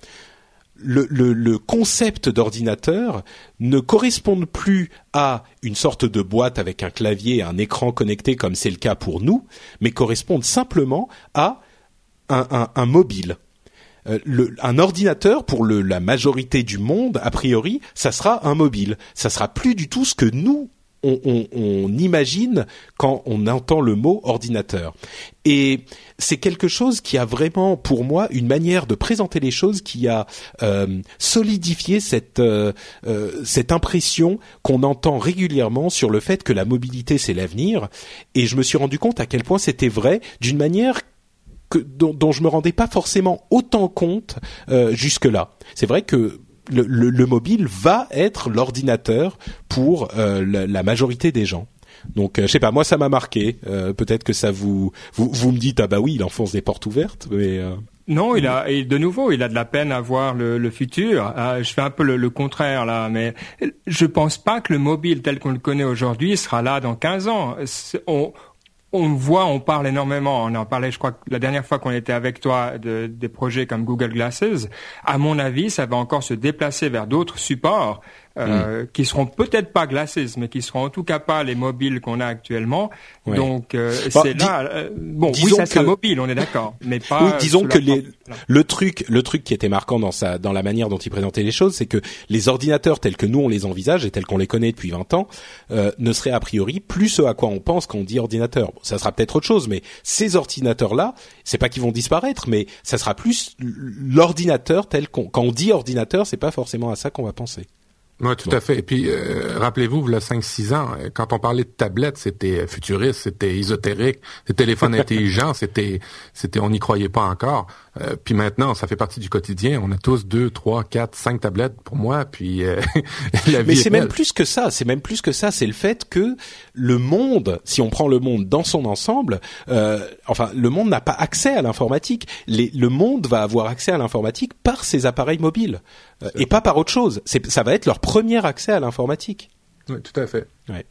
le, concept d'ordinateur ne corresponde plus à une sorte de boîte avec un clavier et un écran connecté comme c'est le cas pour nous, mais corresponde simplement à un, mobile. Euh, un ordinateur pour la majorité du monde, a priori, ça sera un mobile. Ça sera plus du tout ce que nous on, imagine quand on entend le mot ordinateur. Et c'est quelque chose qui a vraiment, pour moi, une manière de présenter les choses qui a euh, solidifié cette euh, cette impression qu'on entend régulièrement sur le fait que la mobilité c'est l'avenir. Et je me suis rendu compte à quel point c'était vrai d'une manière que, dont, dont, je me rendais pas forcément autant compte euh, jusque-là. C'est vrai que le, le, le, mobile va être l'ordinateur pour euh, la, majorité des gens. Donc, euh, je sais pas, moi ça m'a marqué. Euh, peut-être que ça vous, vous, vous me dites ah bah oui, il enfonce des portes ouvertes, mais non, il a et de nouveau, il a de la peine à voir le, le futur. je fais un peu le, le, contraire là, mais je pense pas que le mobile tel qu'on le connaît aujourd'hui sera là dans 15 ans. On, on voit, on parle énormément. On en parlait, je crois, la dernière fois qu'on était avec toi de, des projets comme Google Glasses. À mon avis, ça va encore se déplacer vers d'autres supports. Euh, hmm. qui seront peut-être pas Glasses, mais qui seront en tout cas pas les mobiles qu'on a actuellement. Donc euh, c'est là. Euh, bon, oui, ça sera mobile, on est d'accord, mais pas. Oui, disons que les, le truc, le truc qui était marquant dans sa, dans la manière dont il présentait les choses, c'est que les ordinateurs tels que nous on les envisage et tels qu'on les connaît depuis 20 ans, euh, ne seraient a priori plus ce à quoi on pense quand on dit ordinateur. Bon, ça sera peut-être autre chose, mais ces ordinateurs-là, c'est pas qu'ils vont disparaître, mais ça sera plus l'ordinateur tel qu'on, quand on dit ordinateur, c'est pas forcément à ça qu'on va penser. Oui, tout à fait. Et puis, euh, rappelez-vous, il y a 5-6 ans, euh, quand on parlait de tablettes, c'était futuriste, c'était ésotérique, des téléphones intelligents, c'était, c'était, on n'y croyait pas encore. Euh, puis maintenant, ça fait partie du quotidien. On a tous deux, trois, quatre, cinq tablettes pour moi. Puis la vie Mais c'est même plus que ça. C'est même plus que ça. C'est le fait que le monde, si on prend le monde dans son ensemble, enfin, le monde n'a pas accès à l'informatique. Le monde va avoir accès à l'informatique par ses appareils mobiles et pas par autre chose. Ça va être leur premier accès à l'informatique. Oui, tout à fait. Ouais.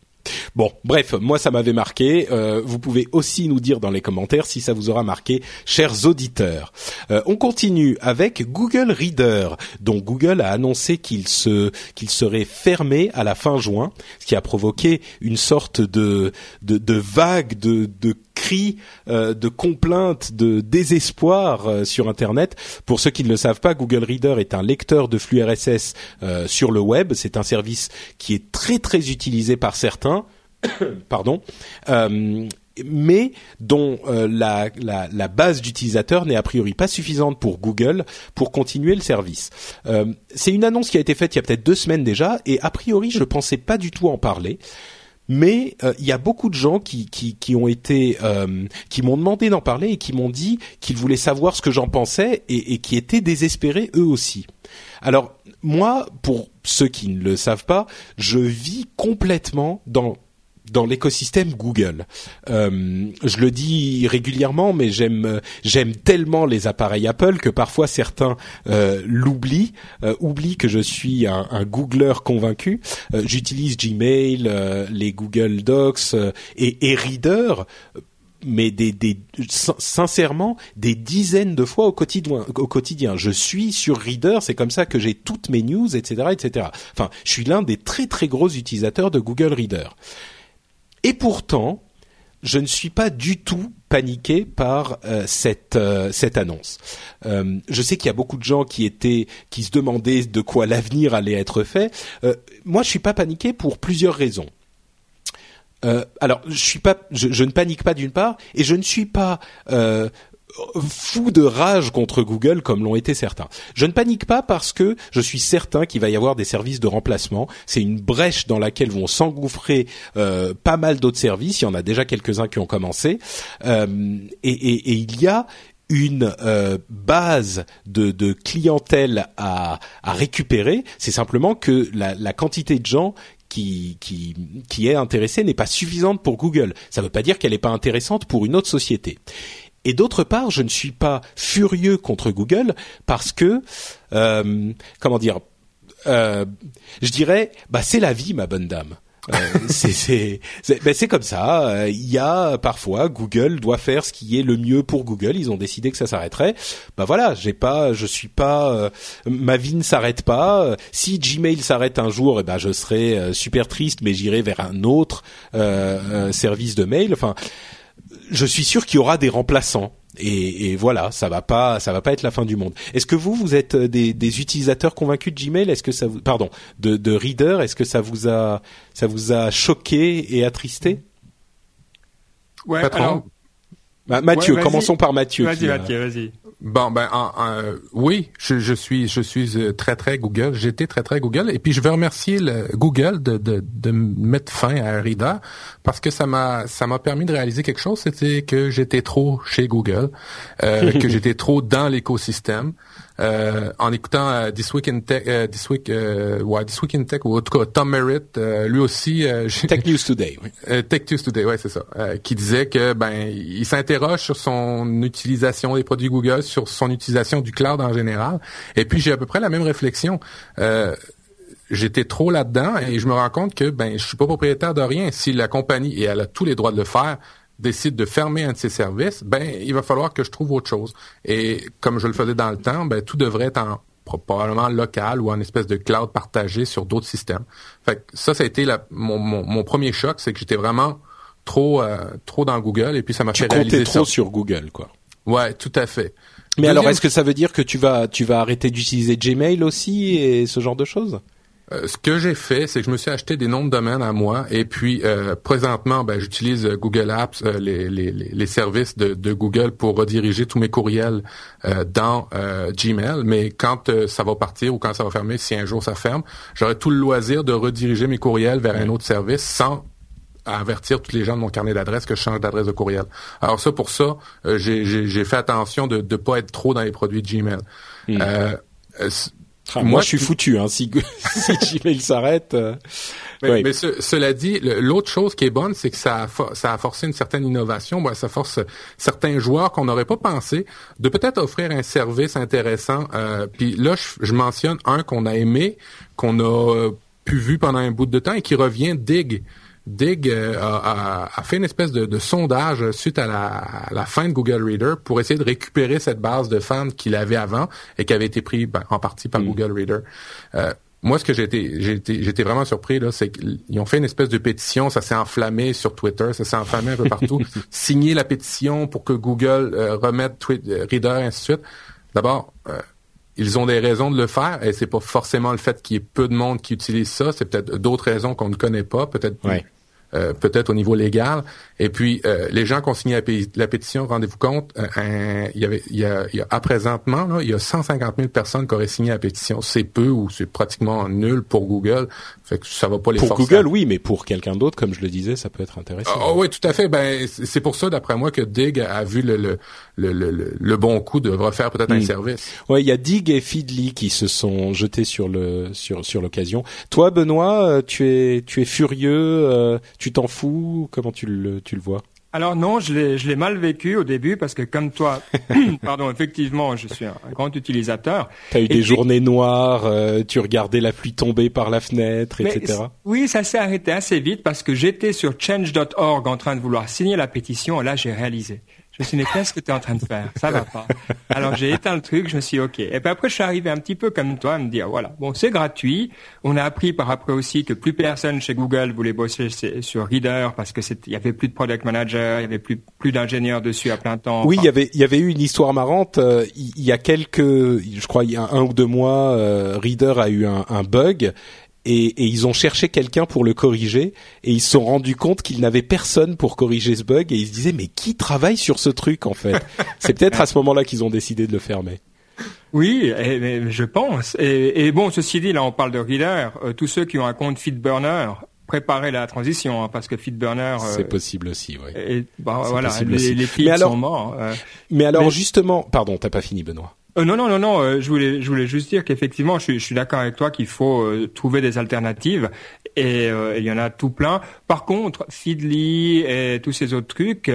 Bon, bref, moi ça m'avait marqué. Euh, vous pouvez aussi nous dire dans les commentaires si ça vous aura marqué, chers auditeurs. Euh, on continue avec Google Reader, dont Google a annoncé qu'il se qu'il serait fermé à la fin juin, ce qui a provoqué une sorte de de, de vague de, de cris euh, de complaintes, de désespoir euh, sur Internet. Pour ceux qui ne le savent pas, Google Reader est un lecteur de flux RSS euh, sur le web. C'est un service qui est très très utilisé par certains. Pardon mais dont la, la, la, base d'utilisateurs n'est a priori pas suffisante pour Google pour continuer le service. c'est une annonce qui a été faite il y a peut-être deux semaines déjà, et a priori je ne pensais pas du tout en parler mais euh, il y a beaucoup de gens qui qui, qui ont été euh, qui m'ont demandé d'en parler et qui m'ont dit qu'ils voulaient savoir ce que j'en pensais et, et qui étaient désespérés eux aussi. Alors moi, pour ceux qui ne le savent pas, je vis complètement dans dans l'écosystème Google. Euh, je le dis régulièrement, mais j'aime j'aime tellement les appareils Apple que parfois certains euh, l'oublient, euh, oublient que je suis un, un Googler convaincu. Euh, j'utilise Gmail, euh, les Google Docs et, et Reader mais des, des, sincèrement des dizaines de fois au quotidien. Au quotidien, je suis sur Reader, c'est comme ça que j'ai toutes mes news, etc., etc. Enfin, je suis l'un des très très gros utilisateurs de Google Reader. Et pourtant, je ne suis pas du tout paniqué par euh, cette euh, cette annonce. Euh, je sais qu'il y a beaucoup de gens qui étaient qui se demandaient de quoi l'avenir allait être fait. moi, je suis pas paniqué pour plusieurs raisons. alors, je suis pas, je, je ne panique pas d'une part, et je ne suis pas fou de rage contre Google comme l'ont été certains. Je ne panique pas parce que je suis certain qu'il va y avoir des services de remplacement. C'est une brèche dans laquelle vont s'engouffrer euh, pas mal d'autres services. Il y en a déjà quelques-uns qui ont commencé. Euh, et, et, et, il y a une euh, base de, de, clientèle à, à récupérer. C'est simplement que la, la quantité de gens qui, qui, qui est intéressée n'est pas suffisante pour Google. Ça ne veut pas dire qu'elle n'est pas intéressante pour une autre société. Et d'autre part, je ne suis pas furieux contre Google parce que, euh, comment dire, euh, je dirais, bah c'est la vie, ma bonne dame. Euh, c'est ben, comme ça. Il y a parfois Google doit faire ce qui est le mieux pour Google. Ils ont décidé que ça s'arrêterait. Bah voilà, j'ai pas, je suis pas, euh, ma vie ne s'arrête pas. Si Gmail s'arrête un jour, eh ben je serai super triste, mais j'irai vers un autre service de mail. Enfin, je suis sûr qu'il y aura des remplaçants. Et, et, voilà, ça va pas, ça va pas être la fin du monde. Est-ce que vous, vous êtes euh, des, des utilisateurs convaincus de Gmail? Est-ce que ça vous, pardon, de, de Reader Est-ce que ça vous a, ça vous a choqué et attristé? Ouais. Alors... Bah, Mathieu, commençons par Mathieu. Vas-y, Mathieu, vas-y. Bon, ben, oui, je, je, suis, je suis euh, très très Google. J'étais très très Google, et puis je veux remercier le Google de, de, de mettre fin à Reader parce que ça m'a ça m'a permis de réaliser quelque chose. C'était que j'étais trop chez Google, euh, que j'étais trop dans l'écosystème. Euh, en écoutant euh, This Week in Tech, euh, This Week, euh, ouais, This Week in Tech, ou en tout cas Tom Merritt, lui aussi. Tech News Today. Oui. Tech News Today, ouais, c'est ça. qui disait que ben il s'interroge sur son utilisation des produits Google, sur son utilisation du cloud en général. Et puis j'ai à peu près la même réflexion. J'étais trop là-dedans et je me rends compte que ben je suis pas propriétaire de rien. Si la compagnie et elle a tous les droits de le faire, décide de fermer un de ses services, ben il va falloir que je trouve autre chose. Et comme je le faisais dans le temps, ben tout devrait être en probablement local ou en espèce de cloud partagé sur d'autres systèmes. Fait ça, ça a été la, mon, mon, premier choc, c'est que j'étais vraiment trop euh, trop dans Google et puis ça m'a fait réaliser trop sur Google, quoi. Ouais, tout à fait. Mais alors, est-ce que ça veut dire que tu vas tu vas arrêter d'utiliser Gmail aussi et ce genre de choses? Euh, ce que j'ai fait, c'est que je me suis acheté des noms de domaine à moi et puis euh, présentement, ben, j'utilise Google Apps, les, les, les, services de, de, Google pour rediriger tous mes courriels dans Gmail. Mais quand ça va partir ou quand ça va fermer, si un jour ça ferme, j'aurai tout le loisir de rediriger mes courriels vers un autre service sans à avertir tous les gens de mon carnet d'adresse que je change d'adresse de courriel. Alors ça, pour ça, euh, j'ai fait attention de ne pas être trop dans les produits de Gmail. Hmm. Euh, euh, ah, moi, je suis foutu. Hein, si, si Gmail s'arrête. Mais, mais cela dit, l'autre chose qui est bonne, c'est que ça a, ça a forcé une certaine innovation. Ça force certains joueurs qu'on n'aurait pas pensé de peut-être offrir un service intéressant. Puis là, je, je mentionne un qu'on a aimé, qu'on a pu vu pendant un bout de temps et qui revient Dig. Dig euh, a, fait une espèce de, sondage suite à la, fin de Google Reader pour essayer de récupérer cette base de fans qu'il avait avant et qui avait été pris ben, en partie par mm. Google Reader. Euh, moi, ce que j'ai été, j'étais vraiment surpris là, c'est qu'ils ont fait une espèce de pétition, ça s'est enflammé sur Twitter, ça s'est enflammé un peu partout. Signer la pétition pour que Google euh, remette Reader, et ainsi de suite. D'abord, ils ont des raisons de le faire et c'est pas forcément le fait qu'il y ait peu de monde qui utilise ça, c'est peut-être d'autres raisons qu'on ne connaît pas, peut-être euh, peut-être au niveau légal. Et puis, euh, les gens qui ont signé la, pétition, rendez-vous compte, euh, il, y a, il à présentement, il y a 150 000 personnes qui auraient signé la pétition. C'est peu ou c'est pratiquement nul pour Google. Fait que ça va pas les Pour Google, oui, mais pour quelqu'un d'autre, comme je le disais, ça peut être intéressant. Ah, oui, tout à fait. Ben, c'est pour ça, d'après moi, que Dig a vu le, le, le, le, bon coup de refaire peut-être un hmm. service. Ouais, il y a Dig et Feedly qui se sont jetés sur le sur sur l'occasion. Toi, Benoît, tu es tu es furieux tu t'en fous? Comment tu le, tu le vois? Alors non, je l'ai, je l'ai mal vécu au début parce que comme toi, pardon, effectivement, je suis un, grand utilisateur. T'as eu des journées noires, euh, tu regardais la pluie tomber par la fenêtre, etc. Oui, ça s'est arrêté assez vite parce que j'étais sur change.org en train de vouloir signer la pétition et là j'ai réalisé. Je me suis dit, mais qu'est-ce que tu es en train de faire Ça va pas. Alors j'ai éteint le truc, je me suis dit, ok. Et puis après, je suis arrivé un petit peu comme toi à me dire, voilà, bon, c'est gratuit. On a appris par après aussi que plus personne chez Google voulait bosser sur Reader parce que il y avait plus de product manager, il y avait plus plus d'ingénieurs dessus à plein temps. Oui, il y avait il y avait eu une histoire marrante. Euh, il y a quelques, je crois, il y a un ou deux mois, euh, Reader a eu un, un bug et, ils ont cherché quelqu'un pour le corriger et ils se sont rendus compte qu'ils n'avaient personne pour corriger ce bug et ils se disaient mais qui travaille sur ce truc en fait C'est peut-être à ce moment-là qu'ils ont décidé de le fermer. Oui, je pense. Et, bon, ceci dit, là, on parle de Reader. Euh, tous ceux qui ont un compte FeedBurner, préparez la transition, hein, parce que FeedBurner. Euh, c'est possible aussi, oui. Et, bah, voilà, les, les feeds sont morts. Euh. mais alors, justement, pardon, t'as pas fini, Benoît. Euh, non, non, non, non. Euh, je voulais, je voulais juste dire qu'effectivement, je suis, je suis d'accord avec toi qu'il faut euh, trouver des alternatives et il y en a tout plein. Par contre, Feedly et tous ces autres trucs,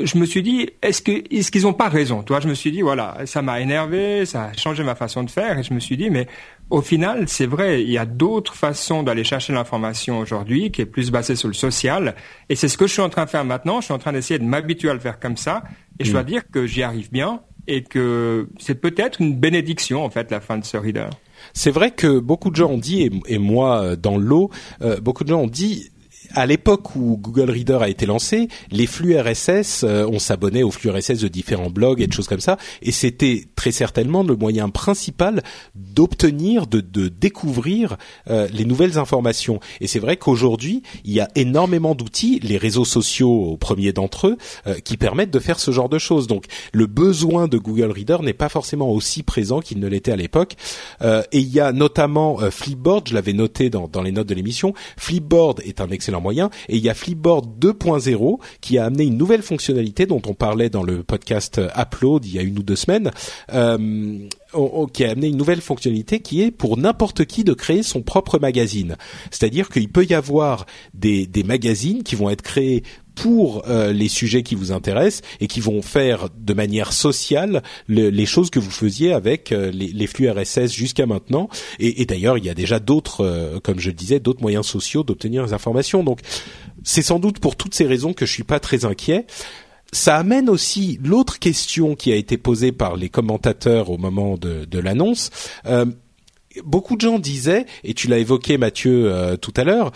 je me suis dit, est-ce que, est-ce qu'ils ont pas raison? Toi, je me suis dit, voilà, ça m'a énervé, ça a changé ma façon de faire, et je me suis dit, mais au final, c'est vrai, il y a d'autres façons d'aller chercher l'information aujourd'hui, qui est plus basée sur le social, et c'est ce que je suis en train de faire maintenant. Je suis en train d'essayer de m'habituer à le faire comme ça, et je dois mm. dire que j'y arrive bien et que c'est peut-être une bénédiction en fait la fin de ce reader. C'est vrai que beaucoup de gens ont dit, et, moi euh, dans l'eau, euh, beaucoup de gens ont dit à l'époque où Google Reader a été lancé, les flux RSS, euh, on s'abonnait aux flux RSS de différents blogs et de choses comme ça, et c'était très certainement le moyen principal d'obtenir, de, de, découvrir euh, les nouvelles informations. Et c'est vrai qu'aujourd'hui, il y a énormément d'outils, les réseaux sociaux au premier d'entre eux, euh, qui permettent de faire ce genre de choses. Donc le besoin de Google Reader n'est pas forcément aussi présent qu'il ne l'était à l'époque. et il y a notamment Flipboard, je l'avais noté dans, dans les notes de l'émission. Flipboard est un excellent Et il y a Flipboard 2.0 qui a amené une nouvelle fonctionnalité dont on parlait dans le podcast Upload il y a une ou deux semaines. Euh, qui a amené une nouvelle fonctionnalité qui est pour n'importe qui de créer son propre magazine. C'est-à-dire qu'il peut y avoir des magazines qui vont être créés pour euh, les sujets qui vous intéressent et qui vont faire de manière sociale les choses que vous faisiez avec euh, les, flux RSS jusqu'à maintenant. Et, d'ailleurs, il y a déjà d'autres, euh, comme je le disais, d'autres moyens sociaux d'obtenir les informations. Donc, c'est sans doute pour toutes ces raisons que je suis pas très inquiet. ça amène aussi l'autre question qui a été posée par les commentateurs au moment de, de l'annonce. Euh, beaucoup de gens disaient, et tu l'as évoqué Mathieu euh, tout à l'heure,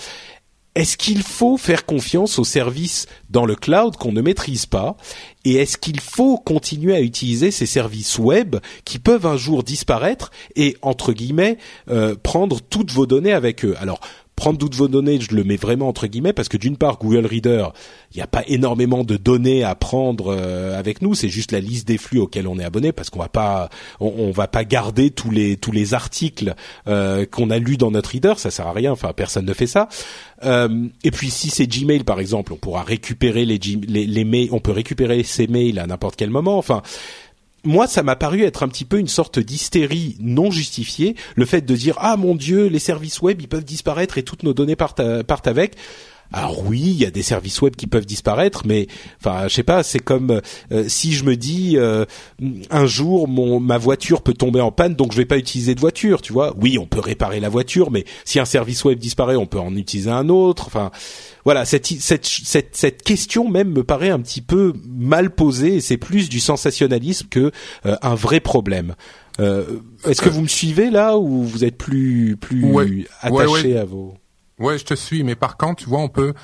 est-ce qu'il faut faire confiance aux services dans le cloud qu'on ne maîtrise pas Et est-ce qu'il faut continuer à utiliser ces services web qui peuvent un jour disparaître et, entre guillemets, euh, prendre toutes vos données avec eux? Alors, prendre toutes vos données, je le mets vraiment entre guillemets parce que d'une part Google Reader, il n'y a pas énormément de données à prendre euh, avec nous, c'est juste la liste des flux auxquels on est abonné parce qu'on va pas on, va pas garder tous les tous les articles euh, qu'on a lus dans notre Reader, ça sert à rien, enfin personne ne fait ça. Euh, et puis si c'est Gmail par exemple, on pourra récupérer les, les, les mails, on peut récupérer ces mails à n'importe quel moment. Enfin, moi, ça m'a paru être un petit peu une sorte d'hystérie non justifiée, le fait de dire ah mon Dieu, les services web ils peuvent disparaître et toutes nos données partent, partent avec. Alors oui, il y a des services web qui peuvent disparaître, mais enfin, je sais pas, c'est comme euh, si je me dis euh, un jour mon ma voiture peut tomber en panne, donc je vais pas utiliser de voiture, tu vois. Oui, on peut réparer la voiture, mais si un service web disparaît, on peut en utiliser un autre. Enfin, voilà, cette cette cette, cette question même me paraît un petit peu mal posée et c'est plus du sensationnalisme que euh, un vrai problème. Est-ce que vous me suivez là ou vous êtes plus plus attaché à vos oui, je te suis, mais par contre, tu vois, on peut,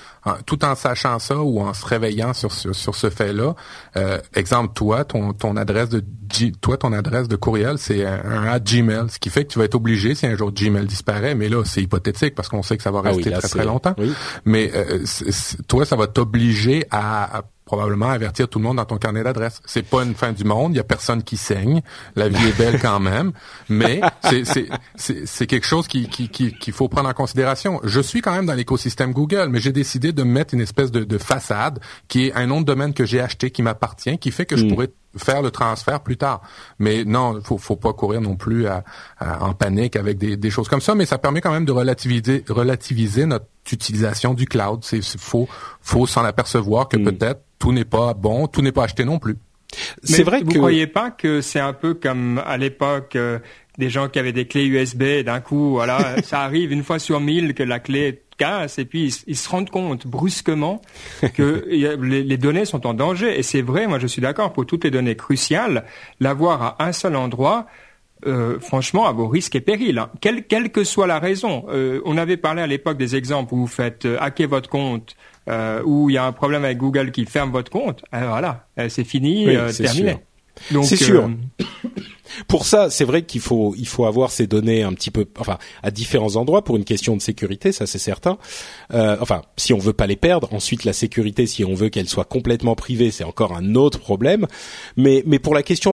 tout en sachant ça ou en se réveillant sur, sur, ce fait-là, euh, exemple, toi, ton, ton adresse de toi, ton adresse de courriel, c'est un, Gmail, ce qui fait que tu vas être obligé, si un jour Gmail disparaît, mais là, c'est hypothétique parce qu'on sait que ça va ah rester très très longtemps. Mais euh, toi, ça va t'obliger à probablement avertir tout le monde dans ton carnet d'adresse. C'est pas une fin du monde, il y a personne qui saigne, la vie est belle quand même, mais c'est quelque chose qu'il qui, qui, faut prendre en considération. Je suis quand même dans l'écosystème Google, mais j'ai décidé de mettre une espèce de, de, façade qui est un nom de domaine que j'ai acheté, qui m'appartient, qui fait que je hmm. pourrais faire le transfert plus tard. Mais non, faut, faut pas courir non plus à, en panique avec des, des, choses comme ça, mais ça permet quand même de relativiser, relativiser notre utilisation du cloud. C'est faut, faut s'en apercevoir que hmm. peut-être tout n'est pas bon, tout n'est pas acheté non plus. C'est vrai vous que... croyez pas que c'est un peu comme à l'époque euh, des gens qui avaient des clés USB et d'un coup voilà ça arrive une fois sur mille que la clé casse et puis ils, se rendent compte brusquement que les, données sont en danger et c'est vrai moi je suis d'accord pour toutes les données cruciales l'avoir à un seul endroit euh, franchement, à vos risques et périls, hein. quelle, que soit la raison. Euh, on avait parlé à l'époque des exemples où vous faites euh, hacker votre compte, euh, où il y a un problème avec Google qui ferme votre compte. voilà, c'est fini, terminé. C'est sûr. Pour ça, c'est vrai qu'il faut il faut avoir ces données un petit peu, enfin, à différents endroits pour une question de sécurité, ça c'est certain. Euh, enfin, si on veut pas les perdre, ensuite la sécurité, si on veut qu'elle soit complètement privée, c'est encore un autre problème. Mais mais pour la question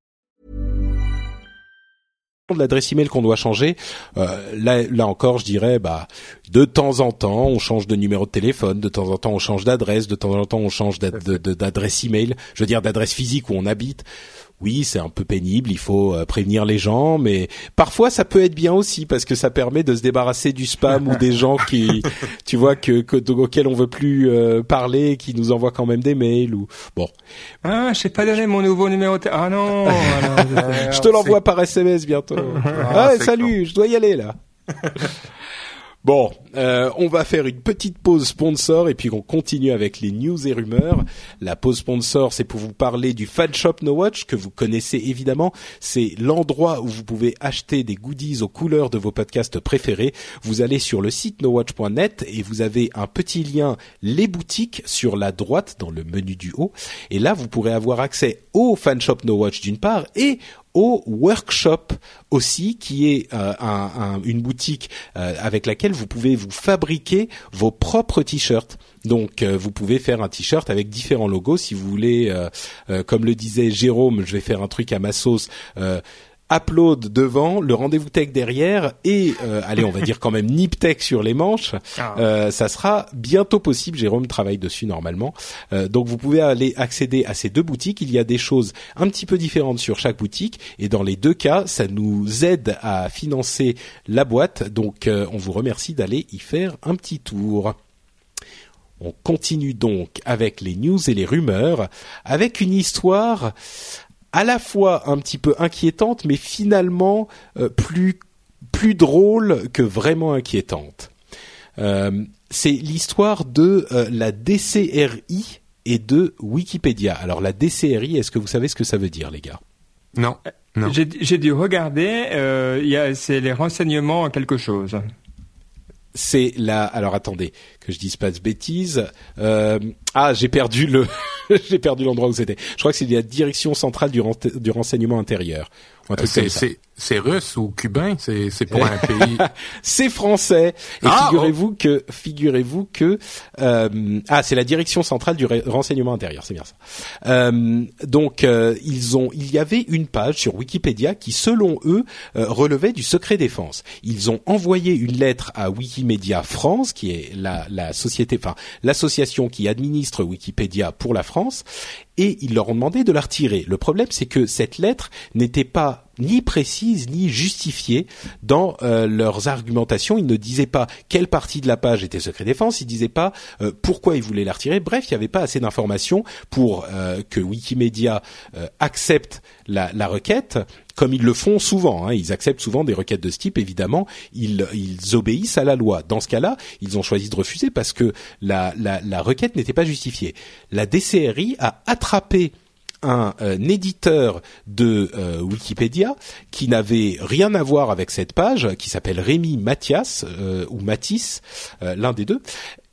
de l'adresse email qu'on doit changer, euh, là, là encore, je dirais, bah, de temps en temps, on change de numéro de téléphone, de temps en temps, on change d'adresse, de temps en temps, on change d'adresse email, je veux dire d'adresse physique où on habite oui, c'est un peu pénible, il faut euh, prévenir les gens, mais parfois ça peut être bien aussi parce que ça permet de se débarrasser du spam ou des gens qui, tu vois, que, que auxquels on veut plus euh, parler, qui nous envoient quand même des mails ou bon. Ah, je sais pas donné mon nouveau numéro. De ah non. je te l'envoie par SMS bientôt. ah, salut, je dois y aller là. Bon, euh, on va faire une petite pause sponsor et puis on continue avec les news et rumeurs. La pause sponsor, c'est pour vous parler du Fan Shop No Watch que vous connaissez évidemment. C'est l'endroit où vous pouvez acheter des goodies aux couleurs de vos podcasts préférés. Vous allez sur le site nowatch.net et vous avez un petit lien les boutiques sur la droite dans le menu du haut. Et là, vous pourrez avoir accès au Fan Shop No Watch d'une part et au workshop aussi, qui est euh, une boutique euh, avec laquelle vous pouvez vous fabriquer vos propres t-shirts. Donc euh, vous pouvez faire un t-shirt avec différents logos si vous voulez. comme le disait Jérôme, je vais faire un truc à ma sauce upload devant, le rendez-vous tech derrière et euh, allez, on va dire quand même Nip Tech sur les manches. Ah. Euh, ça sera bientôt possible. Jérôme travaille dessus normalement. Euh, donc vous pouvez aller accéder à ces deux boutiques. Il y a des choses un petit peu différentes sur chaque boutique et dans les deux cas, ça nous aide à financer la boîte. Donc on vous remercie d'aller y faire un petit tour. On continue donc avec les news et les rumeurs, avec une histoire à la fois un petit peu inquiétante, mais finalement euh, plus plus drôle que vraiment inquiétante. Euh, c'est l'histoire de euh, la DCRI et de Wikipédia. Alors la DCRI, est-ce que vous savez ce que ça veut dire, les gars? Non. non. J'ai dû regarder. Euh, c'est les renseignements quelque chose. C'est la. Alors attendez que je dise pas de bêtises. Euh, ah, j'ai perdu le, j'ai perdu l'endroit où c'était. Je crois que c'est la direction centrale du, du renseignement intérieur. C'est russe ou cubain? C'est pour un pays. c'est français. Et ah, figurez-vous que figurez-vous que euh, ah c'est la direction centrale du renseignement intérieur, c'est bien ça. Euh, donc euh, ils ont il y avait une page sur Wikipédia qui selon eux euh, relevait du secret défense. Ils ont envoyé une lettre à Wikimedia France qui est la la société enfin l'association qui administre Wikipédia pour la France et ils leur ont demandé de la retirer. Le problème, c'est que cette lettre n'était pas ni précise ni justifiée dans euh, leurs argumentations. Ils ne disaient pas quelle partie de la page était secret défense, ils disaient pas euh, pourquoi ils voulaient la retirer. Bref, il n'y avait pas assez d'informations pour euh, que Wikimedia accepte la, la, requête comme ils le font souvent. Hein. Ils acceptent souvent des requêtes de ce type. Évidemment, ils, ils obéissent à la loi. Dans ce cas-là, ils ont choisi de refuser parce que la, la, la requête n'était pas justifiée. La DCRI a attrapé un, éditeur de euh, Wikipédia qui n'avait rien à voir avec cette page, qui s'appelle Rémi Mathias euh, ou Matisse, euh, l'un des deux,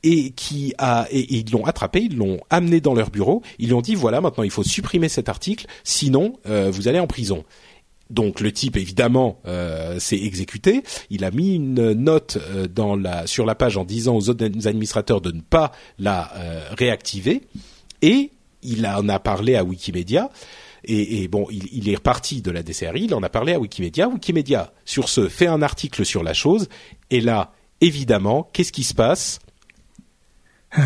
et qui a et, ils l'ont attrapé, ils l'ont amené dans leur bureau, ils lui ont dit voilà maintenant il faut supprimer cet article, sinon vous allez en prison. Donc le type évidemment s'est exécuté. Il a mis une note dans la sur la page en disant aux autres administrateurs de ne pas la réactiver et il en a parlé à Wikimedia. Et, bon, il, est reparti de la DCRI, il en a parlé à Wikimedia. Wikimedia, sur ce, fait un article sur la chose. Et là, évidemment, qu'est-ce qui se passe?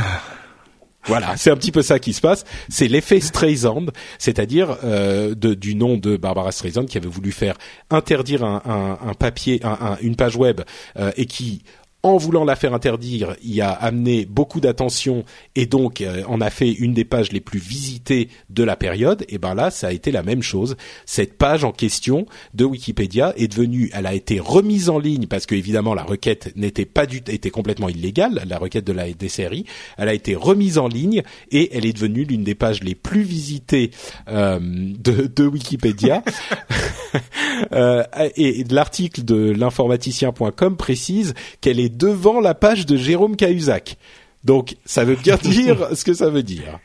Voilà, c'est un petit peu ça qui se passe. C'est l'effet Streisand, c'est-à-dire euh, du nom de Barbara Streisand qui avait voulu faire interdire un, papier, une page web euh, et qui en voulant la faire interdire, il a amené beaucoup d'attention et donc euh, en a fait une des pages les plus visitées de la période. Et ben là, ça a été la même chose. Cette page en question de Wikipédia est devenue, elle a été remise en ligne parce que évidemment la requête n'était pas du, était complètement illégale, la requête de la séries. Elle a été remise en ligne et elle est devenue l'une des pages les plus visitées euh, de, de Wikipédia. euh, et l'article de l'informaticien.com précise qu'elle est devant la page de Jérôme Cahuzac. Donc, ça veut bien dire ce que ça veut dire.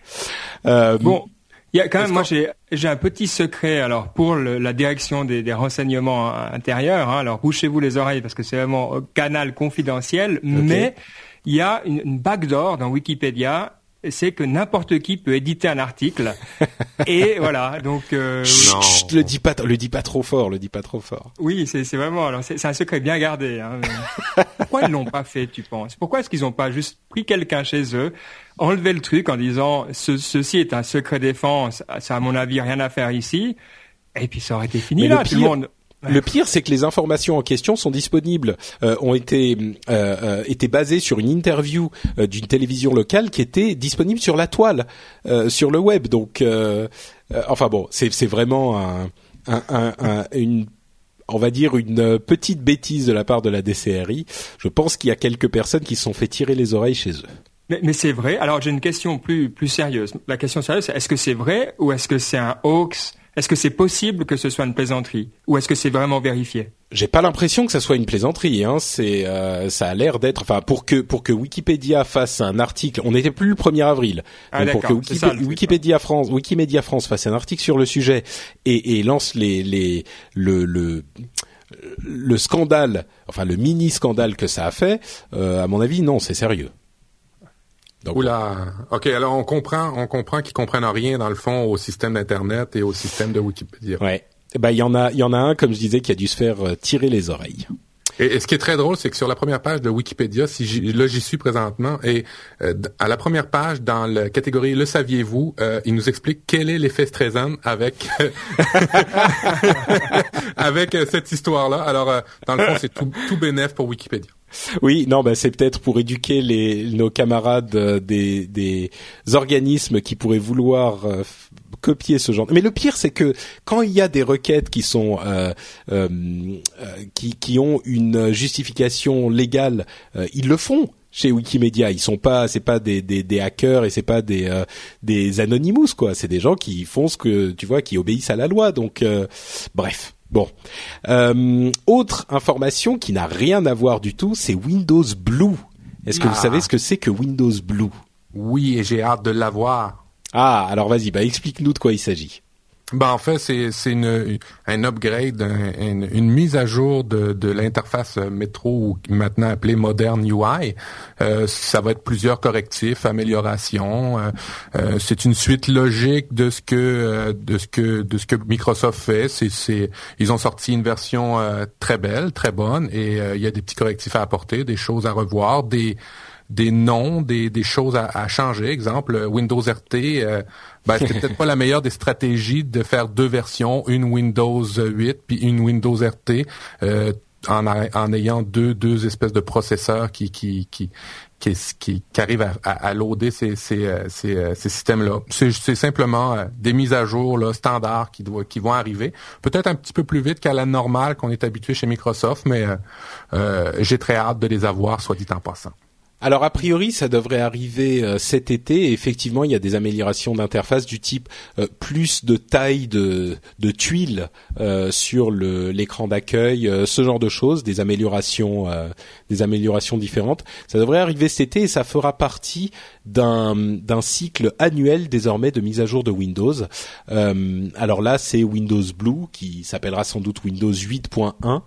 Euh, bon, il y a quand même, moi j'ai j'ai un petit secret alors pour la direction des, des renseignements intérieurs. Hein, alors bouchez-vous les oreilles parce que c'est vraiment un canal confidentiel. Mais il y a une, une backdoor dans Wikipédia c'est que n'importe qui peut éditer un article. Et voilà donc euh, Chut, le dis pas le dis pas trop fort le dis pas trop fort. Oui c'est c'est vraiment alors c'est un secret bien gardé hein, pourquoi ils l'ont pas fait tu penses? Pourquoi est-ce qu'ils ont pas juste pris quelqu'un chez eux enlevé le truc en disant ceci est un secret défense ça à mon avis rien à faire ici et puis ça aurait été fini là tout le monde le pire, c'est que les informations en question sont disponibles, euh, ont été euh, euh, été basées sur une interview d'une télévision locale qui était disponible sur la toile, sur le web. Donc, enfin bon, c'est c'est vraiment un, un, un, une on va dire une petite bêtise de la part de la DCRI. Je pense qu'il y a quelques personnes qui se sont fait tirer les oreilles chez eux. Mais, mais c'est vrai. Alors j'ai une question plus plus sérieuse. La question sérieuse, c'est est-ce que c'est vrai ou est-ce que c'est un hoax Est-ce que c'est possible que ce soit une plaisanterie ou est-ce que c'est vraiment vérifié? J'ai pas l'impression que ça soit une plaisanterie. Hein. C'est, euh, ça a l'air d'être. Enfin, pour que pour que Wikipédia fasse un article, on n'était plus le 1er avril. Ah, Donc, pour que ça, Wikipédia France, Wikimedia France fasse un article sur le sujet et, et lance les les le le le scandale, enfin le mini scandale que ça a fait. euh, à mon avis, non, c'est sérieux. Donc, Oula. Ok, alors on comprend, on comprend qu'ils comprennent rien dans le fond au système d'internet et au système de Wikipédia. Ouais. Eh Ben il y en a, il y en a un comme je disais qui a dû se faire euh, tirer les oreilles. Et, ce qui est très drôle, c'est que sur la première page de Wikipédia, si là j'y suis présentement, et euh, à la première page, dans la catégorie Le saviez-vous, euh, il nous explique quel est l'effet Streisand avec avec euh, cette histoire-là. Alors, euh, dans le fond, c'est tout, tout bénéf pour Wikipédia. Oui, non, ben c'est peut-être pour éduquer les nos camarades euh, des des organismes qui pourraient vouloir euh, copier ce genre. Mais le pire, c'est que quand il y a des requêtes qui sont euh, euh, euh, qui qui ont une justification légale, euh, ils le font chez Wikimedia. Ils sont pas, c'est pas des, des, des hackers et c'est pas des euh, des anonymous quoi. C'est des gens qui font ce que tu vois, qui obéissent à la loi. Donc euh, bref. Bon. Euh, autre information qui n'a rien à voir du tout, c'est Windows Blue. Est-ce que vous Ah. savez ce que c'est que Windows Blue? Oui, et j'ai hâte de l'avoir. Ah, alors vas-y, bah explique-nous de quoi il s'agit. Ben en fait, c'est un upgrade, un- une, mise à jour de, de l'interface métro ou maintenant appelée Modern UI. Euh, ça va être plusieurs correctifs, améliorations. Euh, euh, c'est une suite logique de ce que euh, de ce que de ce que Microsoft fait. C'est c'est ils ont sorti une version euh, très belle, très bonne, et euh, il y a des petits correctifs à apporter, des choses à revoir, des des noms, des, des choses à, à changer. Exemple, euh, Windows RT, euh, ben, c'était peut-être pas la meilleure des stratégies de faire deux versions, une Windows 8 puis une Windows RT, euh, en, en ayant deux, deux espèces de processeurs qui qui qui qui, qui, qui arrivent à, à, à loader ces, ces, euh, ces, euh, ces systèmes-là. C'est c'est simplement des mises à jour là, standards qui, doivent, qui vont arriver. Peut-être un petit peu plus vite qu'à la normale qu'on est habitué chez Microsoft, mais euh, j'ai très hâte de les avoir, soit dit en passant. Alors a priori, ça devrait arriver euh, cet été. Et effectivement, il y a des améliorations d'interface du type euh, plus de taille de, de tuiles euh, sur l'écran d'accueil, euh, ce genre de choses, des améliorations, des améliorations différentes. Ça devrait arriver cet été et ça fera partie d'un cycle annuel désormais de mise à jour de Windows. Alors là, c'est Windows Blue qui s'appellera sans doute Windows 8.1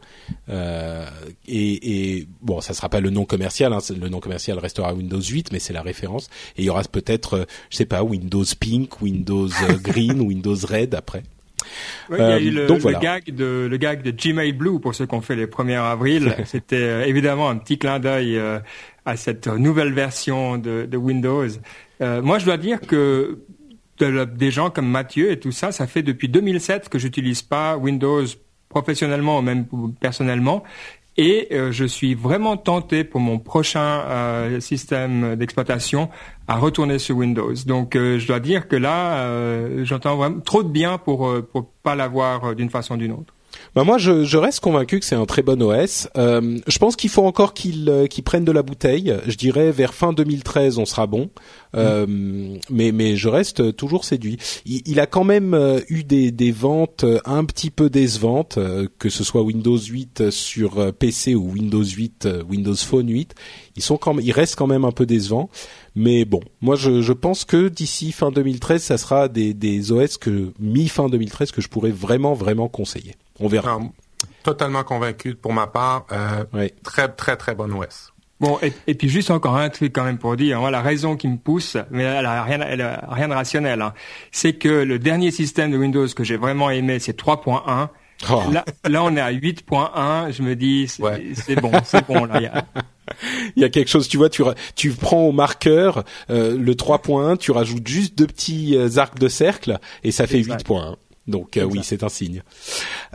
euh, et, et bon, ça sera pas le nom commercial. Hein, le nom commercial restera Windows 8, mais c'est la référence. Et il y aura peut-être, euh, je sais pas, Windows Pink, Windows euh, Green, Windows Red après. Oui, il y a Euh, eu le, donc le voilà. gag de le gag de Gmail Blue pour ceux qui ont fait les 1er avril. C'était euh, évidemment un petit clin d'œil euh, à cette nouvelle version de, de Windows. Euh, moi, je dois dire que de des gens comme Mathieu et tout ça, ça fait depuis 2007 que j'utilise pas Windows professionnellement ou même personnellement. Et euh, je suis vraiment tenté pour mon prochain euh, système d'exploitation à retourner sur Windows. Donc euh, je dois dire que là, j'entends vraiment trop de bien pour pour pas l'avoir d'une façon ou d'une autre. Bah moi, je, je reste convaincu que c'est un très bon OS. Euh, je pense qu'il faut encore qu'il euh, qu'il prenne de la bouteille. Je dirais vers fin 2013, on sera bon. Euh, Mais mais je reste toujours séduit. Il, il a quand même euh, eu des, des ventes euh, un petit peu décevantes, que ce soit Windows 8 sur PC ou Windows 8, euh, Windows Phone 8. Ils sont quand même, ils restent quand même un peu décevants. Mais bon, moi je, je pense que d'ici fin 2013, ça sera des, des OS que mi fin 2013 que je pourrais vraiment vraiment conseiller. On verra. Totalement convaincu pour ma part. Euh. Très, très, très bonne OS. Bon, et, et puis juste encore un truc quand même pour dire, moi la raison qui me pousse, mais elle a rien, elle a rien de rationnel, hein, c'est que le dernier système de Windows que j'ai vraiment aimé, c'est 3.1. Oh. Là, là, on est à 8.1. Je me dis, c'est Ouais. c'est bon, c'est bon. Là, il y a- Il y a quelque chose, tu vois, tu, tu prends au marqueur euh, le 3.1, tu rajoutes juste deux petits euh, arcs de cercle et ça fait Exact. 8.1. Donc euh, oui, c'est un signe.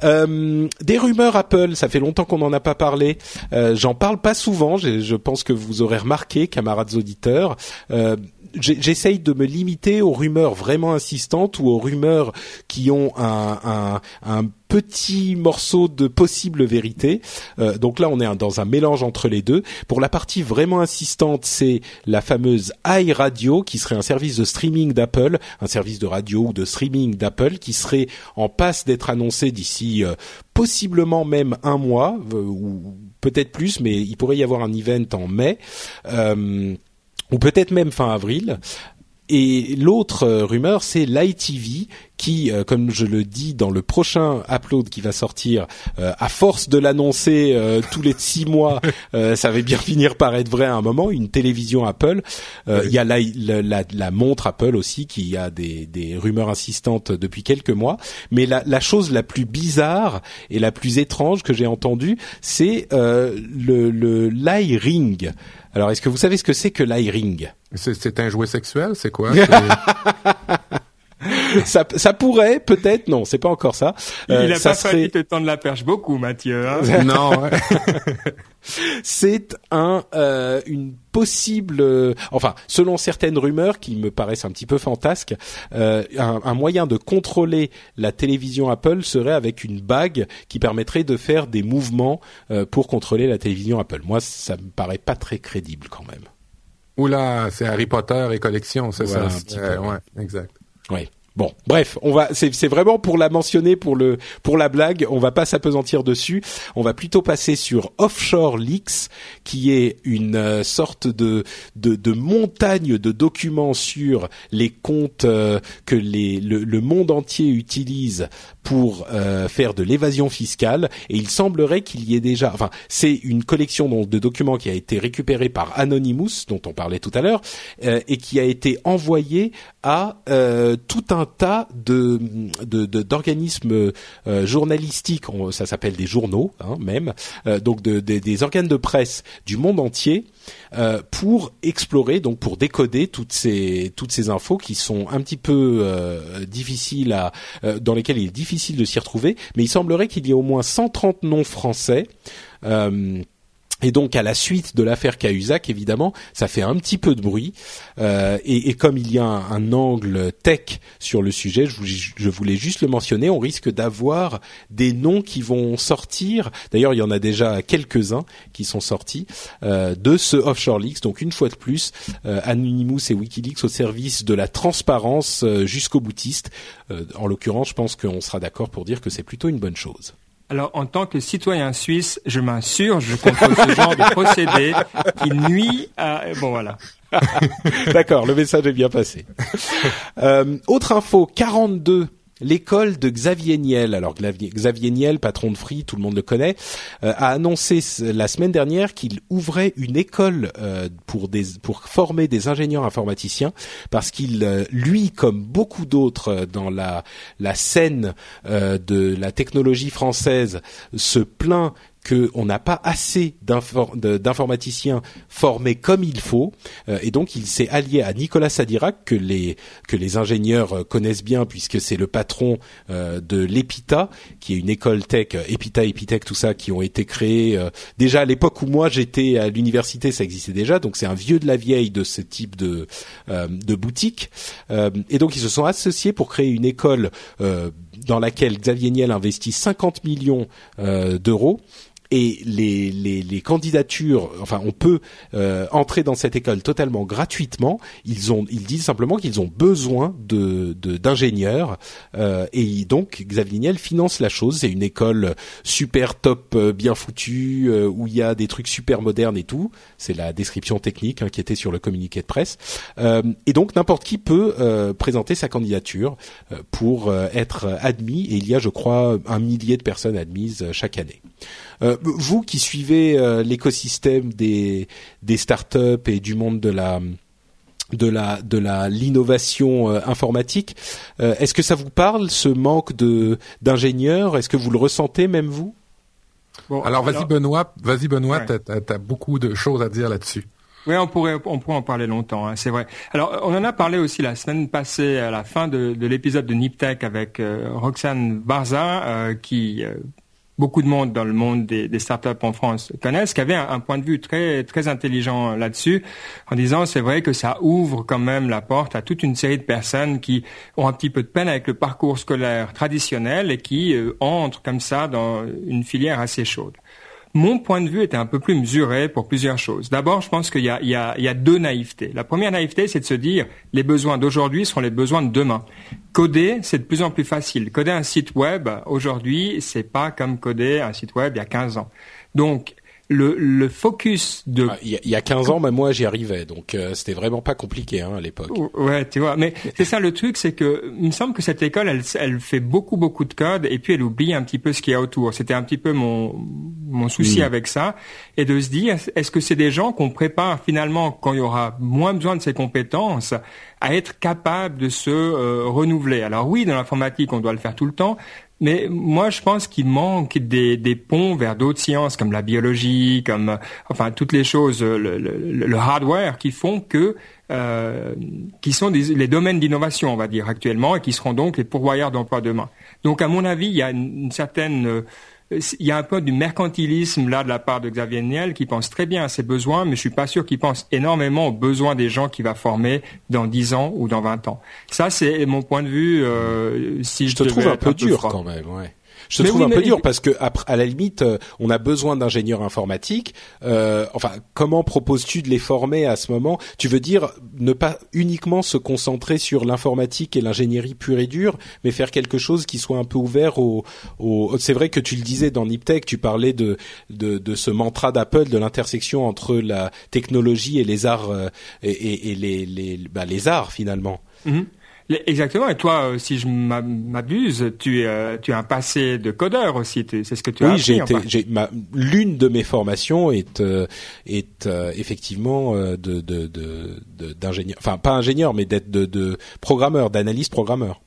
Euh, des rumeurs Apple, ça fait longtemps qu'on n'en a pas parlé. Euh, J'en parle pas souvent. Je, je pense que vous aurez remarqué, camarades auditeurs, euh, j'essaye de me limiter aux rumeurs vraiment insistantes ou aux rumeurs qui ont un, un, un petit morceau de possible vérité. Euh, donc là, on est dans un mélange entre les deux. Pour la partie vraiment insistante, c'est la fameuse iRadio, qui serait un service de streaming d'Apple, un service de radio ou de streaming d'Apple, qui serait en passe d'être annoncé d'ici euh, possiblement même un mois, euh, ou peut-être plus, mais il pourrait y avoir un event en mai. ou peut-être même fin avril. Et l'autre euh, rumeur, c'est l'ITV qui, euh, comme je le dis dans le prochain upload qui va sortir, euh, à force de l'annoncer tous les six mois, ça va bien finir par être vrai à un moment. Une télévision Apple. Il y a la, la, la, montre Apple aussi qui a des, des, rumeurs insistantes depuis quelques mois. Mais la, la, chose la plus bizarre et la plus étrange que j'ai entendue, c'est le, le ring. Alors, est-ce que vous savez ce que c'est que l'iRing C'est un jouet sexuel, c'est quoi? ça, ça pourrait, peut-être, non, c'est pas encore ça. Euh, Il a pas fallu te tendre la perche beaucoup, Mathieu. Hein non. c'est un euh, une possible, euh, enfin, selon certaines rumeurs qui me paraissent un petit peu fantasques, euh, un, un, moyen de contrôler la télévision Apple serait avec une bague qui permettrait de faire des mouvements euh, pour contrôler la télévision Apple. Moi, ça me paraît pas très crédible quand même. Oula, c'est Harry Potter et collection, c'est ça. ouais, exact. Oui. Bon, bref, on va, c'est vraiment pour la mentionner pour le pour la blague. On va pas s'apesantir dessus. On va plutôt passer sur Offshore Leaks, qui est une euh, sorte de, de, de montagne de documents sur les comptes euh, que les le, le, monde entier utilise pour euh, faire de l'évasion fiscale. Et il semblerait qu'il y ait déjà, enfin, c'est une collection de documents qui a été récupérée par Anonymous, dont on parlait tout à l'heure, et qui a été envoyée à tout un tas de d'organismes euh, journalistiques, ça s'appelle des journaux hein, même, euh, donc de, des organes de presse du monde entier euh, pour explorer, donc pour décoder toutes ces toutes ces infos qui sont un petit peu difficiles à dans lesquelles il est difficile de s'y retrouver, mais il semblerait qu'il y ait au moins 130 noms français. Et donc à la suite de l'affaire Cahuzac, évidemment, ça fait un petit peu de bruit. Euh, et, comme il y a un, angle tech sur le sujet, je, je, voulais juste le mentionner, on risque d'avoir des noms qui vont sortir. D'ailleurs, il y en a déjà quelques-uns qui sont sortis euh, de ce Offshore Leaks. Donc une fois de plus, euh, Anonymous et WikiLeaks au service de la transparence euh, jusqu'au boutiste. En l'occurrence, je pense qu'on sera d'accord pour dire que c'est plutôt une bonne chose. Alors, en tant que citoyen suisse, je m'insurge contre ce genre de procédé qui nuit à... Bon, voilà. D'accord, le message est bien passé. Euh, autre info, 42 L'école de Xavier Niel, alors Xavier Niel, patron de Free, tout le monde le connaît, euh, a annoncé la semaine dernière qu'il ouvrait une école euh, pour pour former des ingénieurs informaticiens parce qu'il euh, lui comme beaucoup d'autres dans la la scène de la technologie française se plaint qu'on n'a pas assez d'informaticiens formés comme il faut, euh, et donc il s'est allié à Nicolas Sadirac que les ingénieurs euh, connaissent bien puisque c'est le patron euh, de l'EPITA, qui est une école tech, EPITA, Epitech, tout ça, qui ont été créés déjà à l'époque où moi j'étais à l'université, ça existait déjà, donc c'est un vieux de la vieille de ce type de de boutique, et donc ils se sont associés pour créer une école dans laquelle Xavier Niel investit 50 millions d'euros et les, candidatures, enfin, on peut euh, entrer dans cette école totalement gratuitement. Ils ont, ils disent simplement qu'ils ont besoin de d'ingénieurs euh, et donc Xavier Niel finance la chose. C'est une école super top, euh, bien foutue, où il y a des trucs super modernes et tout. C'est la description technique hein, qui était sur le communiqué de presse. Et donc n'importe qui peut présenter sa candidature pour être admis. Et il y a, je crois, un millier de personnes admises chaque année. Euh, vous qui suivez euh, l'écosystème des des startups et du monde de la de la de la l'innovation euh, informatique, est-ce que ça vous parle ce manque de d'ingénieurs? Est-ce que vous le ressentez même vous? Bon, alors, vas-y Benoît, vas-y Benoît, tu as, beaucoup de choses à dire là-dessus. Oui, on pourrait, on pourrait en parler longtemps, hein, c'est vrai. Alors, on en a parlé aussi la semaine passée à la fin de, de l'épisode de Niptech avec Roxane Barza, qui beaucoup de monde dans le monde des, startups en France connaissent, qui avait un, point de vue très très intelligent là-dessus, en disant c'est vrai que ça ouvre quand même la porte à toute une série de personnes qui ont un petit peu de peine avec le parcours scolaire traditionnel et qui euh, entrent comme ça dans une filière assez chaude. Mon point de vue était un peu plus mesuré pour plusieurs choses. D'abord, je pense qu'il y, a, deux naïvetés. La première naïveté, c'est de se dire les besoins d'aujourd'hui seront les besoins de demain. Coder, c'est de plus en plus facile. Coder un site web aujourd'hui, c'est pas comme coder un site web il y a 15 ans. Donc, le, le focus de ah, il y, a 15 ans même moi j'y arrivais. Donc euh, c'était vraiment pas compliqué hein, à l'époque. Ouais tu vois. Mais c'est ça le truc c'est que il me semble que cette école elle, elle fait beaucoup beaucoup de code et puis elle oublie un petit peu ce qu'il y a autour. C'était un petit peu mon mon souci avec ça. Et de se dire est-ce que c'est des gens qu'on prépare finalement quand il y aura moins besoin de ces compétences à être capable de se euh, renouveler? Alors oui dans l'informatique on doit le faire tout le temps mais moi, je pense qu'il manque des, des, ponts vers d'autres sciences comme la biologie, comme enfin toutes les choses, le, le, le hardware, qui font que euh, qui sont des, les domaines d'innovation, on va dire actuellement, et qui seront donc les pourvoyeurs d'emplois demain. Donc, à mon avis, il y a une certaine euh, il y a un peu du mercantilisme là de la part de Xavier Niel qui pense très bien à ses besoins, mais je suis pas sûr qu'il pense énormément aux besoins des gens qu'il va former dans 10 ans ou dans 20 ans. Ça, c'est mon point de vue. Euh, si je, te trouve un peu dur quand même. Ouais. Je te trouve un peu dur parce que à la limite, euh, on a besoin d'ingénieurs informatiques. Euh, enfin, comment proposes-tu de les former à ce moment? Tu veux dire ne pas uniquement se concentrer sur l'informatique et l'ingénierie pure et dure, mais faire quelque chose qui soit un peu ouvert au. au... C'est vrai que tu le disais dans Niptech, tu parlais de de, de ce mantra d'Apple de l'intersection entre la technologie et les arts euh, et, et, et, les les, bah, les arts finalement. Mm-hmm. Exactement. Et toi, euh, si je m'abuse, tu, euh, tu as un passé de codeur aussi. C'est ce que tu as Oui, j'ai été. L'une de mes formations est euh, est effectivement de d'ingénieur. enfin, pas ingénieur, mais d'être de, de programmeur, d'analyste programmeur.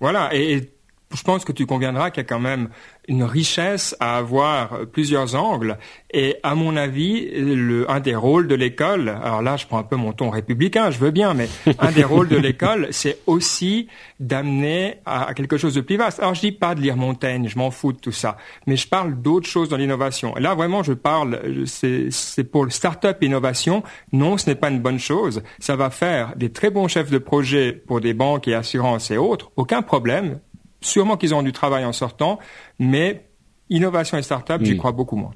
Voilà. Et, je pense que tu conviendras qu'il y a quand même une richesse à avoir plusieurs angles. Et à mon avis, le, un des rôles de l'école, alors là je prends un peu mon ton républicain, je veux bien, mais un des rôles de l'école, c'est aussi d'amener à, quelque chose de plus vaste. Alors je dis pas de lire Montaigne, je m'en fous de tout ça, mais je parle d'autres choses dans l'innovation. Et là vraiment je parle, c'est pour le start-up innovation. Non, ce n'est pas une bonne chose. Ça va faire des très bons chefs de projet pour des banques et assurances et autres, aucun problème. Sûrement qu'ils auront du travail en sortant, mais innovation et start-up, j'y hmm. crois beaucoup moins.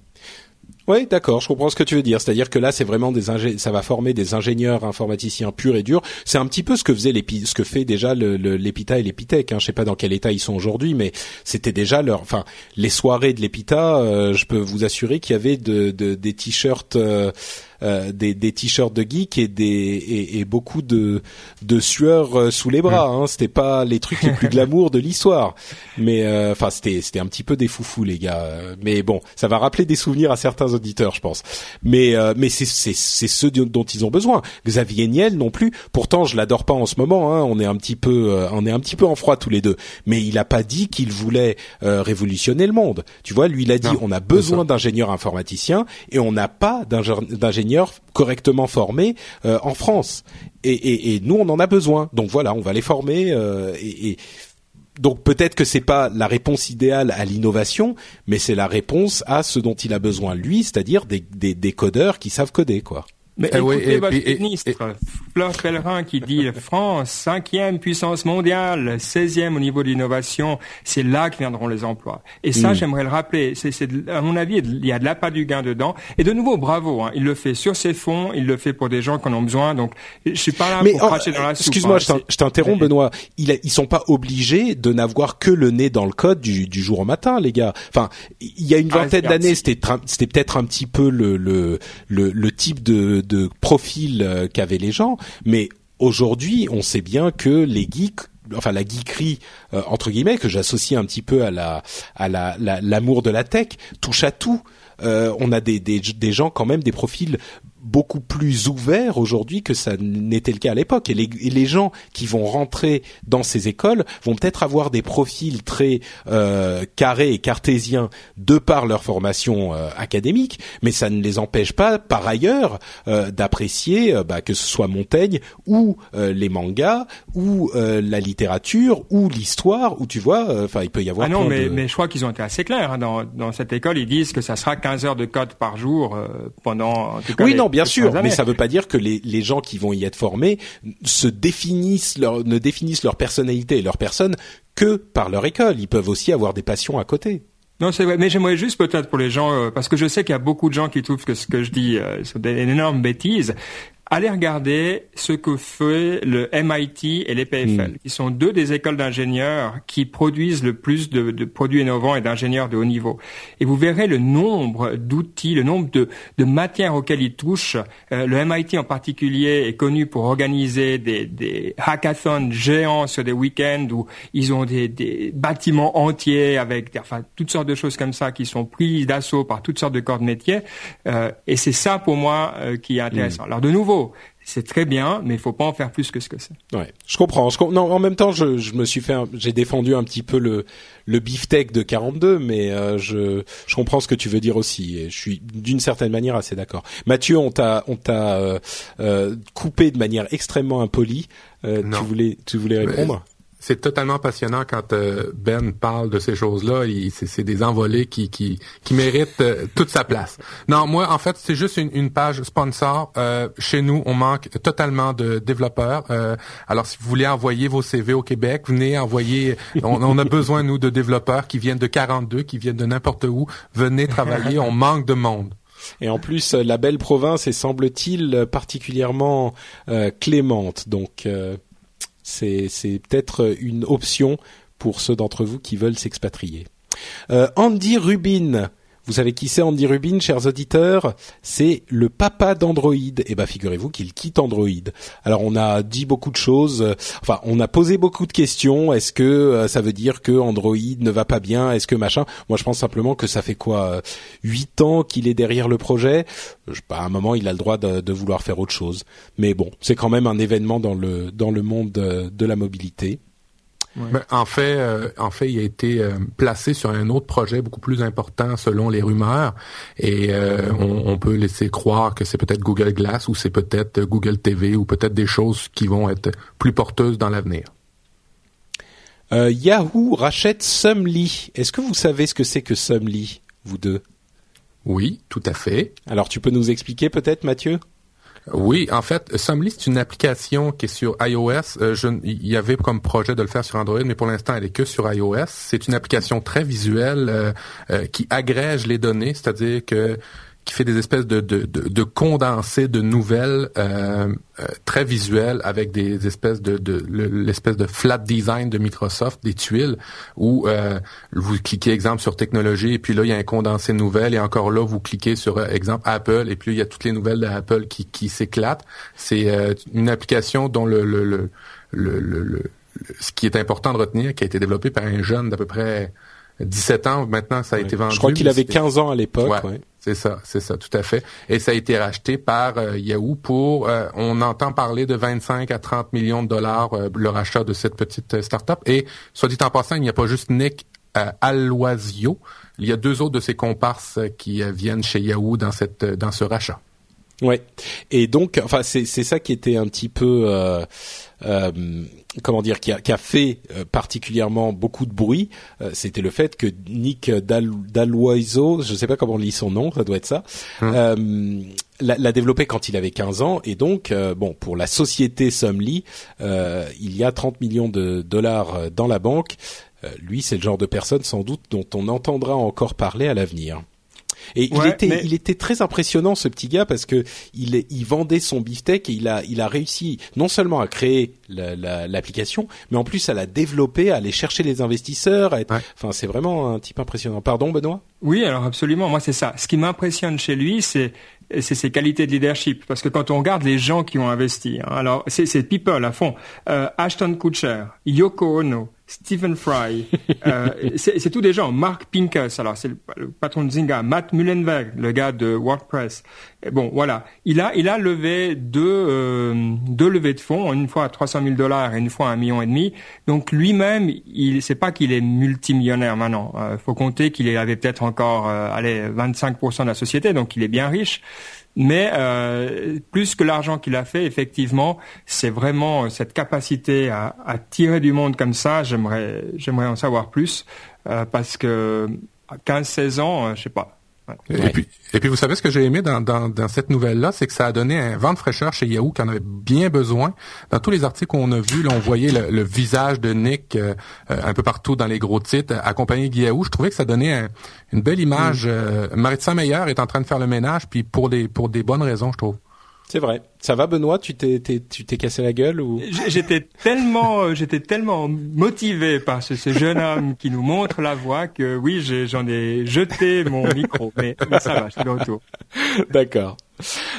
Oui, d'accord, je comprends ce que tu veux dire. C'est-à-dire que là, c'est vraiment des ça va former des ingénieurs informaticiens purs et durs. C'est un petit peu ce que faisait ce que fait déjà l'Epita et l'Epitech. Hein. Je sais pas dans quel état ils sont aujourd'hui, mais c'était déjà leur, enfin, les soirées de l'Epita. Euh, je peux vous assurer qu'il y avait de, des t-shirts. Euh, euh, des, des t-shirts de geek et des et, et beaucoup de de sueur euh, sous les bras. Hein. C'était pas les trucs les plus glamour de l'histoire, mais euh, enfin c'était c'était un petit peu des foufous les gars. Mais bon, ça va rappeler des souvenirs à certains auditeurs, je pense. Mais mais c'est c'est c'est ceux dont ils ont besoin. Xavier Niel non plus. Pourtant, je l'adore pas en ce moment. Hein. On est un petit peu on est un petit peu en froid tous les deux. Mais il a pas dit qu'il voulait révolutionner le monde. Tu vois, lui il a dit on a besoin d'ingénieurs informaticiens et on n'a pas d'ingénieurs correctement formés euh, en France. Et, nous, on en a besoin. Donc voilà, on va les former. Euh, et, donc peut-être que c'est pas la réponse idéale à l'innovation, mais c'est la réponse à ce dont il a besoin lui, c'est-à-dire des, des, des codeurs qui savent coder, quoi. Mais euh, écoutez votre ministre, Fleur Pellerin, qui dit France, cinquième puissance mondiale, seizième au niveau de l'innovation, c'est là que viendront les emplois. Et ça, hmm. j'aimerais le rappeler. C'est, à mon avis, il y a de l'appât du gain dedans. Et de nouveau, bravo. Hein, il le fait sur ses fonds, il le fait pour des gens qui en ont besoin. Donc, je suis pas là pour cracher dans la soupe. Excuse-moi, hein, je t'interromps, Benoît. Ils, ils sont pas obligés de n'avoir que le nez dans le code du, du jour au matin, les gars. Enfin, il y a une ah, vingtaine d'années, c'était, c'était peut-être un petit peu le, le, le, le type de de profil euh, qu'avaient les gens, mais aujourd'hui, on sait bien que les geeks enfin la geekerie euh, entre guillemets que j'associe un petit peu à la à l'amour de la tech touche à tout. Euh, on a des, des, des gens quand même des profils beaucoup plus ouvert aujourd'hui que ça n'était le cas à l'époque. Et les, les, gens qui vont rentrer dans ces écoles vont peut-être avoir des profils très euh, carrés et cartésiens de par leur formation euh, académique, mais ça ne les empêche pas par ailleurs euh, d'apprécier euh, bah, que ce soit Montaigne ou euh, les mangas ou la littérature ou l'histoire, ou tu vois, enfin il peut y avoir. Ah non, mais, mais je crois qu'ils ont été assez clairs hein. dans, dans cette école. Ils disent que ça sera 15 heures de code par jour pendant. En tout cas, oui, non, bien sûr, mais ça ne veut pas dire que les, les gens qui vont y être formés se définissent leur, ne définissent leur personnalité et leur personne que par leur école. Ils peuvent aussi avoir des passions à côté. Non, c'est vrai, mais j'aimerais juste peut-être pour les gens, euh, parce que je sais qu'il y a beaucoup de gens qui trouvent que ce que je dis euh, sont des énormes bêtises allez regarder ce que fait le MIT et l'EPFL, mm. qui sont deux des écoles d'ingénieurs qui produisent le plus de, de produits innovants et d'ingénieurs de haut niveau. Et vous verrez le nombre d'outils, le nombre de, de, matières auxquelles ils touchent. Euh, le MIT en particulier est connu pour organiser des, des hackathons géants sur des week-ends où ils ont des, des bâtiments entiers avec enfin, toutes sortes de choses comme ça qui sont prises d'assaut par toutes sortes de corps de métier. Euh, et c'est ça pour moi euh, qui est intéressant. Mm. Alors de nouveau, c'est très bien, mais il faut pas en faire plus que ce que c'est. Ouais, je comprends. non, en même temps, je, je me suis fait, j'ai défendu un petit peu le le beefsteak de 42, mais euh, je je comprends ce que tu veux dire aussi. Et je suis d'une certaine manière assez d'accord. Mathieu, on t'a on t'a euh, euh, coupé de manière extrêmement impolie. tu voulais tu voulais répondre? C'est totalement passionnant quand euh, Ben parle de ces choses-là. C'est des envolées qui, qui, qui méritent euh, toute sa place. Non, moi, en fait, c'est juste une, une, page sponsor. Euh, chez nous, on manque totalement de développeurs. alors, si vous voulez envoyer vos CV au Québec, venez envoyer. On, on, a besoin, nous, de développeurs qui viennent de 42, qui viennent de n'importe où. Venez travailler. on manque de monde. Et en plus, la belle province est, semble-t-il, particulièrement clémente. Donc c'est peut-être une option pour ceux d'entre vous qui veulent s'expatrier. Euh, Andy Rubin, vous savez qui c'est Andy Rubin, chers auditeurs? C'est le papa d'Android. Et eh ben figurez-vous qu'il quitte Android. Alors on a dit beaucoup de choses, enfin on a posé beaucoup de questions. Est-ce que euh, ça veut dire que Android ne va pas bien? Est-ce que machin? Moi je pense simplement que ça fait quoi huit ans qu'il est derrière le projet? Je, à un moment il a le droit de, de vouloir faire autre chose. Mais bon, c'est quand même un événement dans le dans le monde de la mobilité. Ben, en fait, euh, en fait, il a été euh, placé sur un autre projet beaucoup plus important selon les rumeurs, et euh, on, on, peut laisser croire que c'est peut-être Google Glass ou c'est peut-être Google TV ou peut-être des choses qui vont être plus porteuses dans l'avenir. Yahoo rachète Sumly. Est-ce que vous savez ce que c'est que Sumly, vous deux? Oui, tout à fait. Alors, tu peux nous expliquer peut-être, Mathieu? Oui, en fait, Sumly, c'est une application qui est sur iOS. Euh, il y avait comme projet de le faire sur Android, mais pour l'instant, elle est que sur iOS. C'est une application très visuelle euh, euh, qui agrège les données, c'est-à-dire que qui fait des espèces de, de, de, de condensés de nouvelles euh, euh, très visuelles avec des espèces de, de l'espèce de flat design de Microsoft, des tuiles, où euh, vous cliquez exemple sur technologie et puis là il y a un condensé de nouvelles et encore là vous cliquez sur euh, exemple Apple et puis il y a toutes les nouvelles d'Apple qui, qui s'éclatent. C'est euh, une application dont le, le, le, le, ce qui est important de retenir, qui a été développé par un jeune d'à peu près 17 ans. Maintenant, ça a été vendu. Je crois qu'il avait 15 ans à l'époque. Ouais. C'est ça, c'est ça, tout à fait. Et ça a été racheté par euh, Yahoo pour, euh, on entend parler de 25 à 30 millions de dollars euh, le rachat de cette petite start-up. Et soit dit en passant, il n'y a pas juste Nick Aloisio, il y a deux autres de ses comparses qui viennent chez Yahoo dans cette dans ce rachat. Ouais. Et donc, enfin, c'est c'est ça qui était un petit peu, euh, euh, comment dire, qui a, qui a fait euh, particulièrement beaucoup de bruit. Euh, c'était le fait que Nick Dal, Daloiseau, je sais pas comment on lit son nom, ça doit être ça, hum. l'a, développé quand il avait 15 ans. Et donc, bon, pour la société Sumly, il y a 30 millions de dollars dans la banque. lui, c'est le genre de personne sans doute dont on entendra encore parler à l'avenir. Et il était, il était très impressionnant ce petit gars parce que il, il vendait son beefsteak et il a, il a réussi non seulement à créer l'application, la, mais en plus à la développer, à aller chercher les investisseurs. Enfin, c'est vraiment un type impressionnant. Pardon, Benoît? Oui, alors absolument. Moi, c'est ça. Ce qui m'impressionne chez lui, c'est c'est ses qualités de leadership. Parce que quand on regarde les gens qui ont investi, hein, alors c'est people à fond. Euh, Ashton Kutcher, Yoko Ono, Stephen Fry, euh, c'est tous des gens. Mark Pincus, alors c'est le, patron de Zynga, Matt Mullenweg, le gars de WordPress. bon, voilà, il a il a levé deux euh, deux levées de fonds, une fois à 300 000 dollars et une fois à un million et demi. Donc lui-même, il c'est pas qu'il est multimillionnaire maintenant. Il faut compter qu'il avait peut-être encore allez 25% de la société, donc il est bien riche. Mais euh, plus que l'argent qu'il a fait, effectivement, c'est vraiment cette capacité à, tirer du monde comme ça. J'aimerais, j'aimerais en savoir plus euh, parce que à 15-16 ans, euh, je sais pas, et, puis, et puis, vous savez ce que j'ai aimé dans, dans, dans cette nouvelle-là, c'est que ça a donné un vent de fraîcheur chez Yahoo qui en avait bien besoin. Dans tous les articles qu'on a vus, là, on voyait le, visage de Nick euh, euh, un peu partout dans les gros titres, accompagné de Yahoo. Je trouvais que ça donnait une belle image. Mm. Euh, Maritza Meyer est en train de faire le ménage, puis pour des pour des bonnes raisons, je trouve. C'est vrai. Ça va, Benoît? Tu t'es, tu t'es cassé la gueule ou? J'étais tellement, euh, j'étais tellement motivé par ce, ce, jeune homme qui nous montre la voie que oui, j'en ai, jeté mon micro, mais, mais ça va, je suis de retour. D'accord.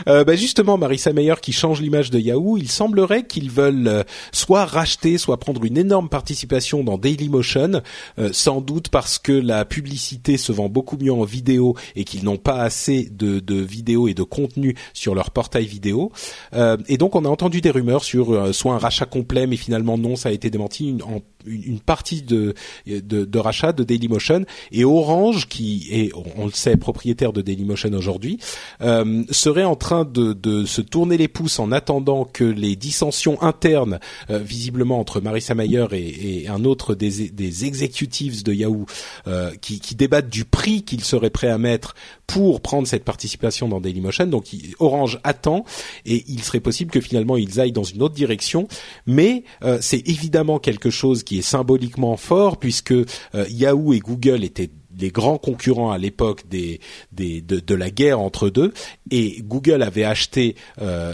Euh, bah justement, Marissa Meyer qui change l'image de Yahoo, il semblerait qu'ils veulent euh, soit racheter, soit prendre une énorme participation dans Dailymotion, euh, sans doute parce que la publicité se vend beaucoup mieux en vidéo et qu'ils n'ont pas assez de, de vidéos et de contenu sur leur portail vidéo. Euh, et donc, on a entendu des rumeurs sur euh, soit un rachat complet, mais finalement non, ça a été démenti en une partie de, de, de, rachat de Dailymotion et Orange qui est on le sait propriétaire de Dailymotion aujourd'hui euh, serait en train de, de, se tourner les pouces en attendant que les dissensions internes euh, visiblement entre Marissa Mayer et, et un autre des, des executives de Yahoo euh, qui, qui débattent du prix qu'ils seraient prêts à mettre pour prendre cette participation dans Dailymotion. Donc Orange attend et il serait possible que finalement ils aillent dans une autre direction. Mais euh, c'est évidemment quelque chose qui est symboliquement fort puisque euh, Yahoo et Google étaient les grands concurrents à l'époque des, des de, de, la guerre entre deux. Et Google avait acheté euh,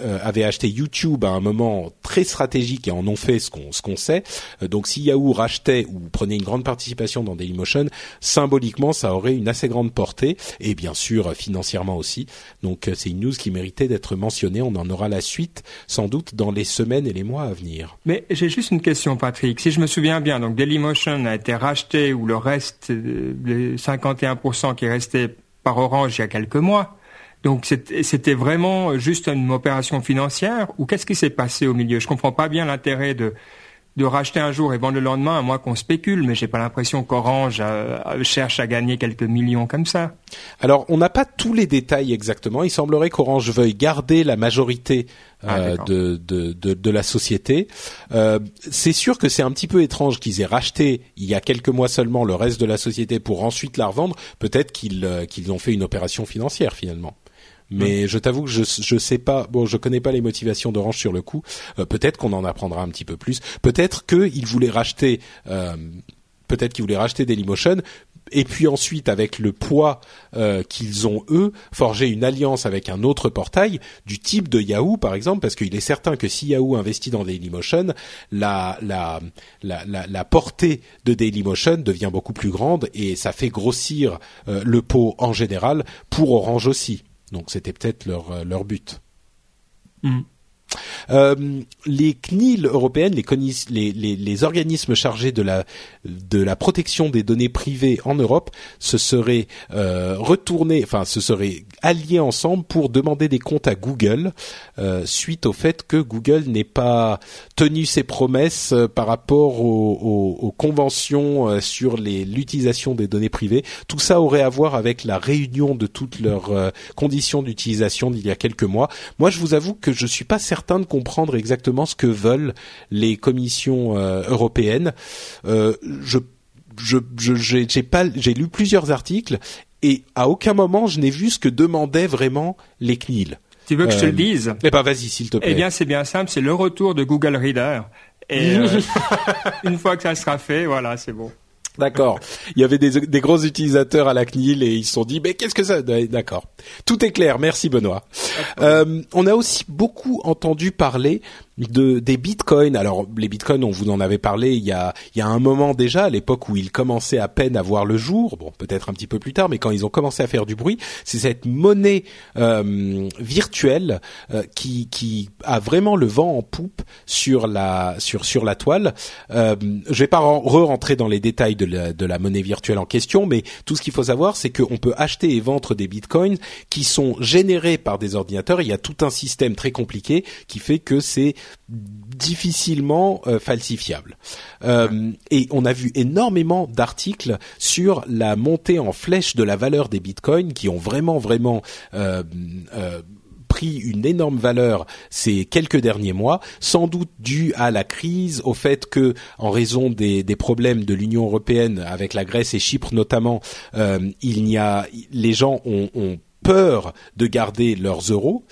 euh, avait acheté YouTube à un moment très stratégique et en ont fait ce qu'on ce qu'on sait. Euh, donc si Yahoo rachetait ou prenait une grande participation dans Dailymotion symboliquement ça aurait une assez grande portée. Et bien sûr financièrement aussi. Donc c'est une news qui méritait d'être mentionnée. On en aura la suite sans doute dans les semaines et les mois à venir. Mais j'ai juste une question Patrick. Si je me souviens bien donc Dailymotion a été racheté ou le reste les 51% qui restaient par Orange il y a quelques mois. Donc c'était vraiment juste une opération financière ou qu'est-ce qui s'est passé au milieu? Je comprends pas bien l'intérêt de de racheter un jour et vendre le lendemain, à moins qu'on spécule, mais j'ai pas l'impression qu'Orange euh, cherche à gagner quelques millions comme ça. Alors, on n'a pas tous les détails exactement. Il semblerait qu'Orange veuille garder la majorité ah, euh, de, de, de, de, la société. Euh, c'est sûr que c'est un petit peu étrange qu'ils aient racheté il y a quelques mois seulement le reste de la société pour ensuite la revendre. Peut-être qu'ils euh, qu'ils ont fait une opération financière finalement. Mais je t'avoue que je je sais pas. Bon, je connais pas les motivations d'Orange sur le coup. Euh, peut-être qu'on en apprendra un petit peu plus. Peut-être qu'ils voulaient racheter. Euh, peut-être qu'ils voulaient racheter Dailymotion et puis ensuite avec le poids euh, qu'ils ont eux forgé une alliance avec un autre portail du type de Yahoo par exemple parce qu'il est certain que si Yahoo investit dans Dailymotion la la la la, la portée de Dailymotion devient beaucoup plus grande et ça fait grossir le pot en général pour Orange aussi donc c'était peut-être leur, euh, leur but. Mm. Euh, les CNIL européennes, les, les, les, organismes chargés de la, de la protection des données privées en Europe, se seraient euh, retournés, enfin se seraient alliés ensemble pour demander des comptes à Google euh, suite au fait que Google n'ait pas tenu ses promesses euh, par rapport aux, aux, conventions euh, sur l'utilisation des données privées. Tout ça aurait à voir avec la réunion de toutes leurs conditions d'utilisation d'il y a quelques mois. Moi, je vous avoue que je suis pas certain de comprendre exactement ce que veulent les commissions européennes. je je j'ai pas j'ai lu plusieurs articles et à aucun moment je n'ai vu ce que demandaient vraiment les CNIL. Tu veux que je te le euh, dise? Eh ben vas-y s'il te plaît. Eh bien c'est bien simple, c'est le retour de Google Reader. Et euh, une fois que ça sera fait, voilà, c'est bon. D'accord. Il y avait des, des, gros utilisateurs à la CNIL et ils se sont dit, mais qu'est-ce que ça D'accord. Tout est clair. Merci Benoît. Euh, on a aussi beaucoup entendu parler de des bitcoins. Alors les bitcoins, on vous en avait parlé il y a il y a un moment déjà, à l'époque où ils commençaient à peine à voir le jour. Bon, peut-être un petit peu plus tard, mais quand ils ont commencé à faire du bruit, c'est cette monnaie euh, virtuelle euh, qui qui a vraiment le vent en poupe sur la sur sur la toile. Euh, je vais pas re-rentrer dans les détails de la, de la monnaie virtuelle en question, mais tout ce qu'il faut savoir, c'est qu'on peut acheter et vendre des bitcoins qui sont générés par des ordinateurs. Il y a tout un système très compliqué qui fait que c'est difficilement euh, falsifiable. Euh, et on a vu énormément d'articles sur la montée en flèche de la valeur des bitcoins qui ont vraiment vraiment euh, pris une énorme valeur ces quelques derniers mois, sans doute dû à la crise, au fait que, en raison des, des problèmes de l'Union européenne avec la Grèce et Chypre notamment, il n'y a les gens ont, peur de garder leurs euros,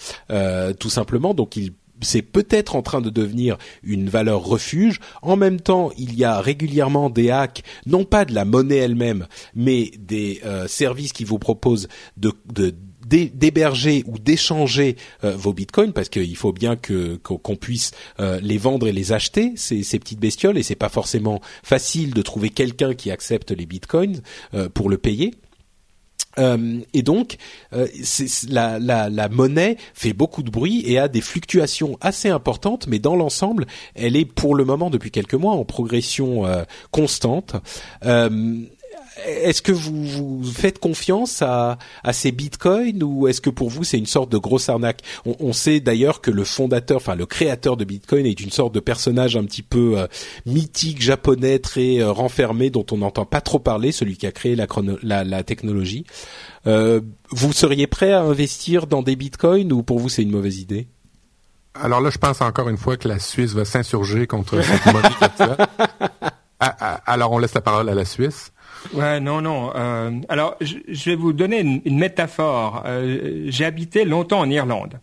tout simplement. Donc ils c'est peut-être en train de devenir une valeur refuge. En même temps, il y a régulièrement des hacks, non pas de la monnaie elle-même, mais des euh, services qui vous proposent de, d'héberger ou d'échanger euh, vos bitcoins parce qu'il faut bien que qu'on puisse euh, les vendre et les acheter ces, ces petites bestioles et c'est pas forcément facile de trouver quelqu'un qui accepte les bitcoins pour le payer. Euh, et donc, euh, la, monnaie fait beaucoup de bruit et a des fluctuations assez importantes, mais dans l'ensemble, elle est pour le moment depuis quelques mois en progression euh, constante. Est-ce que vous, vous, faites confiance à, à ces bitcoins ou est-ce que pour vous c'est une sorte de grosse arnaque on, on, sait d'ailleurs que le fondateur, enfin le créateur de bitcoin est une sorte de personnage un petit peu euh, mythique japonais très euh, renfermé dont on n'entend pas trop parler, celui qui a créé la, la, la technologie. Euh, vous seriez prêt à investir dans des bitcoins ou pour vous c'est une mauvaise idée? Alors là, je pense encore une fois que la Suisse va s'insurger contre cette monnaie actuelle. Alors, on laisse la parole à la Suisse. Ouais, non, non. Euh, alors, je, vais vous donner une, métaphore. Euh, j'ai habité longtemps en Irlande.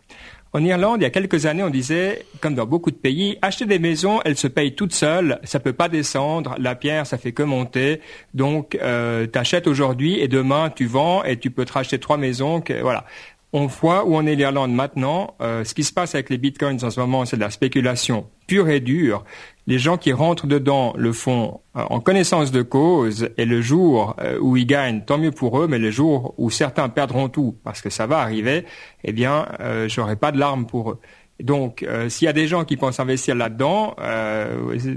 En Irlande, il y a quelques années, on disait, comme dans beaucoup de pays, acheter des maisons, elles se payent toutes seules, ça peut pas descendre, la pierre, ça fait que monter. Donc, euh, tu achètes aujourd'hui et demain, tu vends et tu peux te racheter trois maisons. Que, voilà on voit où on est l'Irlande maintenant. Euh, ce qui se passe avec les bitcoins en ce moment, c'est de la spéculation pure et dure. Les gens qui rentrent dedans le font euh, en connaissance de cause et le jour euh, où ils gagnent, tant mieux pour eux, mais le jour où certains perdront tout, parce que ça va arriver, eh bien, j'aurai pas de larmes pour eux. Donc, s'il y a des gens qui pensent investir là-dedans,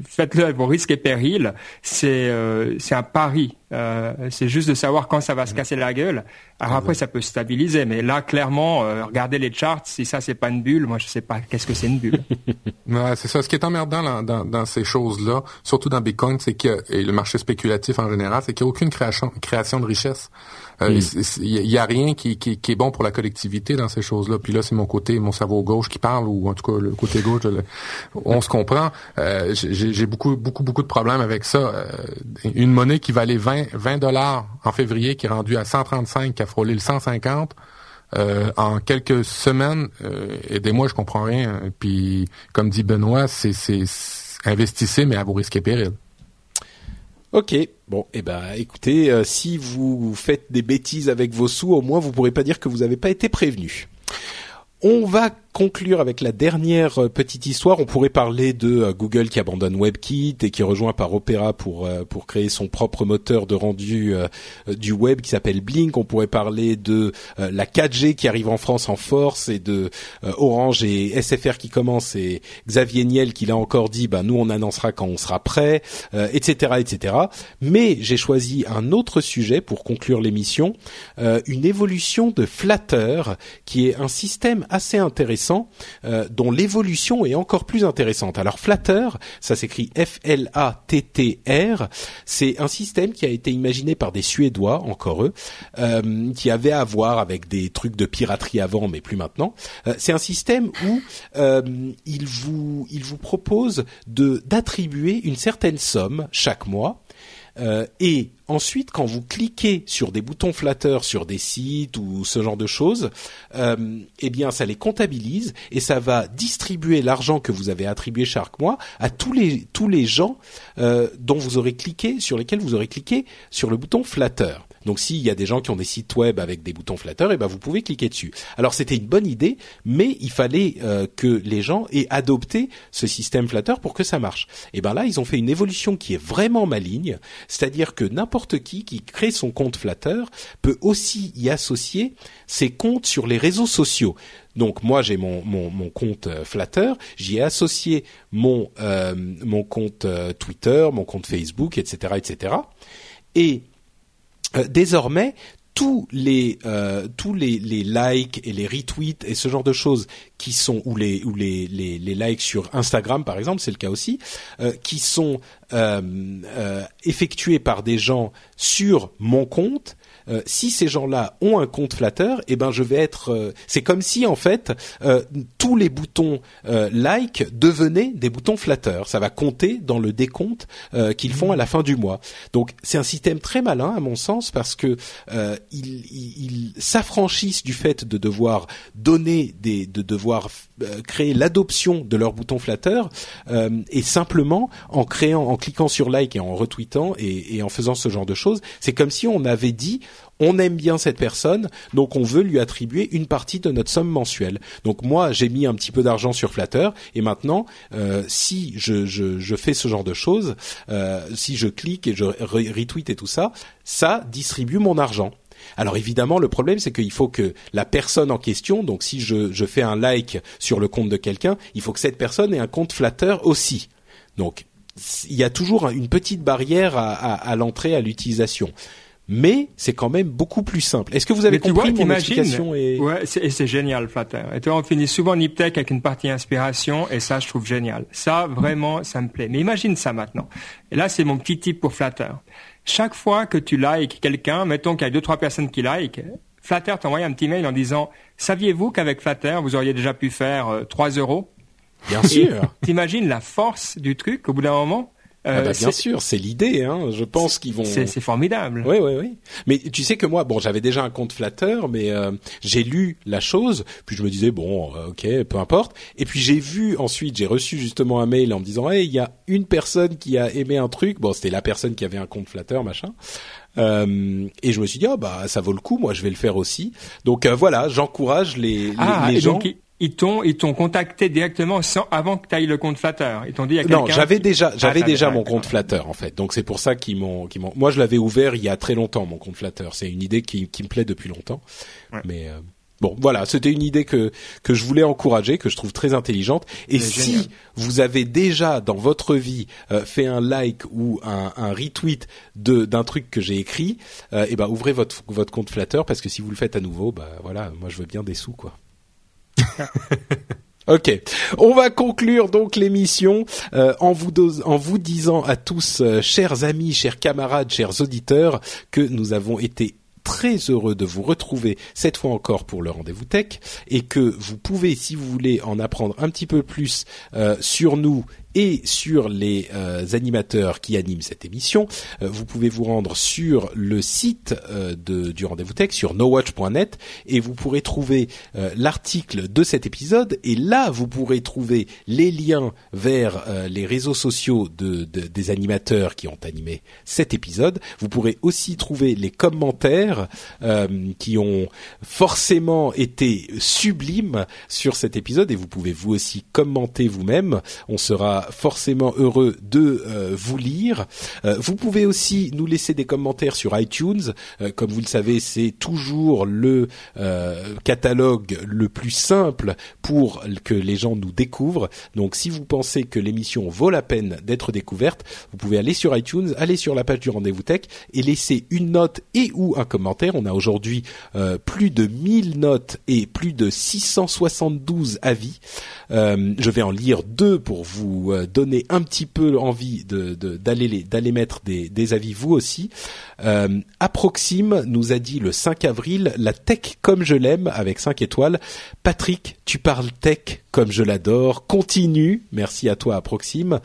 faites-le à vos risques et périls. C'est c'est un pari. c'est juste de savoir quand ça va se casser la gueule. Alors après, ça peut se stabiliser, mais là, clairement, euh, regardez les charts. Si ça, c'est pas une bulle, moi, je sais pas qu'est-ce que c'est une bulle. ouais, c'est ça. Ce qui est emmerdant dans, ces choses-là, surtout dans Bitcoin, c'est que et le marché spéculatif en général, c'est qu'il n'y a aucune création de richesse. Euh, il y, a rien qui, qui, qui, est bon pour la collectivité dans ces choses-là. Puis là, c'est mon côté, mon cerveau gauche qui parle, ou en tout cas le côté gauche. on se comprend. Euh, j'ai beaucoup, beaucoup, beaucoup de problèmes avec ça. Euh, une monnaie qui valait 20, 20 dollars en février, qui est rendue à 135, qui a frôlé le 150. Euh, en quelques semaines, euh, aidez-moi, je comprends rien. Puis, comme dit Benoît, c'est investissez, mais à vos risques et périls. Ok, bon, eh ben, écoutez, euh, si vous faites des bêtises avec vos sous, au moins vous pourrez pas dire que vous n'avez pas été prévenu. On va conclure avec la dernière euh, petite histoire. On pourrait parler de euh, Google qui abandonne WebKit et qui rejoint par Opera pour euh, pour créer son propre moteur de rendu du web qui s'appelle Blink. On pourrait parler de la 4G qui arrive en France en force et de Orange et SFR qui commence et Xavier Niel qui l'a encore dit bah nous on annoncera quand on sera prêt, etc etc. Mais j'ai choisi un autre sujet pour conclure l'émission, une évolution de Flatter qui est un système assez intéressant euh, dont l'évolution est encore plus intéressante. Alors Flatter, ça s'écrit F-L-A-T-T-R, c'est un système qui a été imaginé par des Suédois, encore eux, euh, qui avait à voir avec des trucs de piraterie avant, mais plus maintenant. Euh, c'est un système où il vous il vous propose de d'attribuer une certaine somme chaque mois euh, et ensuite, quand vous cliquez sur des boutons flatteurs sur des sites ou ce genre de choses, euh, eh bien, ça les comptabilise et ça va distribuer l'argent que vous avez attribué chaque mois à tous les gens euh, dont vous aurez cliqué, sur lesquels vous aurez cliqué sur le bouton flatteur. Donc s'il y a des gens qui ont des sites web avec des boutons Flatter, et eh ben vous pouvez cliquer dessus. Alors c'était une bonne idée, mais il fallait euh, que les gens aient adopté ce système Flatter pour que ça marche. Et ben là, ils ont fait une évolution qui est vraiment maligne, c'est-à-dire que n'importe qui qui crée son compte Flatter peut aussi y associer ses comptes sur les réseaux sociaux. Donc moi j'ai mon, mon, mon, compte euh, Flatter, j'y ai associé mon euh, mon compte Twitter, mon compte Facebook, etc., etc. Et désormais tous les tous les, likes et les retweets et ce genre de choses qui sont ou les ou les les, les likes sur Instagram par exemple c'est le cas aussi qui sont effectués par des gens sur mon compte euh, si ces gens-là ont un compte flatteur, eh ben je vais être. Euh, c'est comme si en fait euh, tous les boutons like devenaient des boutons flatteurs. Ça va compter dans le décompte qu'ils font à la fin du mois. Donc c'est un système très malin à mon sens parce que ils, ils s'affranchissent du fait de devoir donner des, de devoir créer l'adoption de leurs boutons flatteurs et simplement en créant, en cliquant sur like et en retweetant et, et en faisant ce genre de choses, c'est comme si on avait dit on aime bien cette personne, donc on veut lui attribuer une partie de notre somme mensuelle. Donc moi, j'ai mis un petit peu d'argent sur Flatter, et maintenant, euh, si je, fais ce genre de choses, euh, si je clique et je retweet et tout ça, ça distribue mon argent. Alors évidemment, le problème, c'est qu'il faut que la personne en question, donc si je, je fais un like sur le compte de quelqu'un, il faut que cette personne ait un compte Flatter aussi. Donc il y a toujours une petite barrière à, à l'entrée à l'utilisation mais c'est quand même beaucoup plus simple. Est-ce que vous avez compris vois, mon explication et... Ouais, c'est génial, Flatter. Et toi, on finit souvent Niptech avec une partie inspiration, et ça, je trouve génial. Ça, vraiment, ça me plaît. Mais imagine ça maintenant. Et là, c'est mon petit tip pour Flatter. Chaque fois que tu likes quelqu'un, mettons qu'il y a deux, trois personnes qui like, Flatter t'envoie un petit mail en disant, saviez-vous qu'avec Flatter, vous auriez déjà pu faire euh, 3 euros? Bien sûr. T'imagines la force du truc au bout d'un moment? Ah bah, euh, bien sûr, c'est l'idée. Hein. Je pense qu'ils vont. C'est formidable. Oui, oui, oui. Mais tu sais que moi, bon, j'avais déjà un compte flatteur, mais euh, j'ai lu la chose, puis je me disais bon, euh, ok, peu importe. Et puis j'ai vu ensuite, j'ai reçu justement un mail en me disant, hey, il y a une personne qui a aimé un truc. Bon, c'était la personne qui avait un compte flatteur, machin. Euh, et je me suis dit, ah bah ça vaut le coup, moi je vais le faire aussi. Donc voilà, j'encourage les, les, ah, les gens ils t'ont ils t'ont contacté directement sans avant que tu ailles le compte Flatter. Ils t'ont dit à Non, j'avais déjà ah, j'avais déjà mon compte Flatter en fait. Donc c'est pour ça qu'ils m'ont qu'ils m'ont Moi je l'avais ouvert il y a très longtemps mon compte Flatter. C'est une idée qui qui me plaît depuis longtemps. Mais euh, Bon, voilà, c'était une idée que que je voulais encourager, que je trouve très intelligente. Et si vous avez déjà dans votre vie euh, fait un like ou un, un retweet de d'un truc que j'ai écrit, euh, et eh ben ouvrez votre votre compte Flatter parce que si vous le faites à nouveau, bah voilà, moi je veux bien des sous quoi. Ok, on va conclure donc l'émission euh, en vous en vous disant à tous, euh, chers amis, chers camarades, chers auditeurs, que nous avons été très heureux de vous retrouver cette fois encore pour le rendez-vous tech et que vous pouvez, si vous voulez en apprendre un petit peu plus euh, sur nous et sur les euh, animateurs qui animent cette émission. Euh, vous pouvez vous rendre sur le site euh, de, du Rendez-vous Tech, sur nowatch.net, et vous pourrez trouver l'article de cet épisode. Et là, vous pourrez trouver les liens vers les réseaux sociaux de, de, des animateurs qui ont animé cet épisode. Vous pourrez aussi trouver les commentaires qui ont forcément été sublimes sur cet épisode, et vous pouvez vous aussi commenter vous-même. On sera forcément heureux de euh, vous lire. Euh, vous pouvez aussi nous laisser des commentaires sur iTunes. Euh, comme vous le savez, c'est toujours le catalogue le plus simple pour que les gens nous découvrent. Donc si vous pensez que l'émission vaut la peine d'être découverte, vous pouvez aller sur iTunes, aller sur la page du rendez-vous tech et laisser une note et ou un commentaire. On a aujourd'hui plus de 1000 notes et plus de 672 avis. je vais en lire deux pour vous euh, donner un petit peu envie d'aller d'aller mettre des, des avis vous aussi. Euh, Approxime nous a dit le 5 avril la tech comme je l'aime avec 5 étoiles. Patrick tu parles tech comme je l'adore. Continue. Merci à toi, Proxime.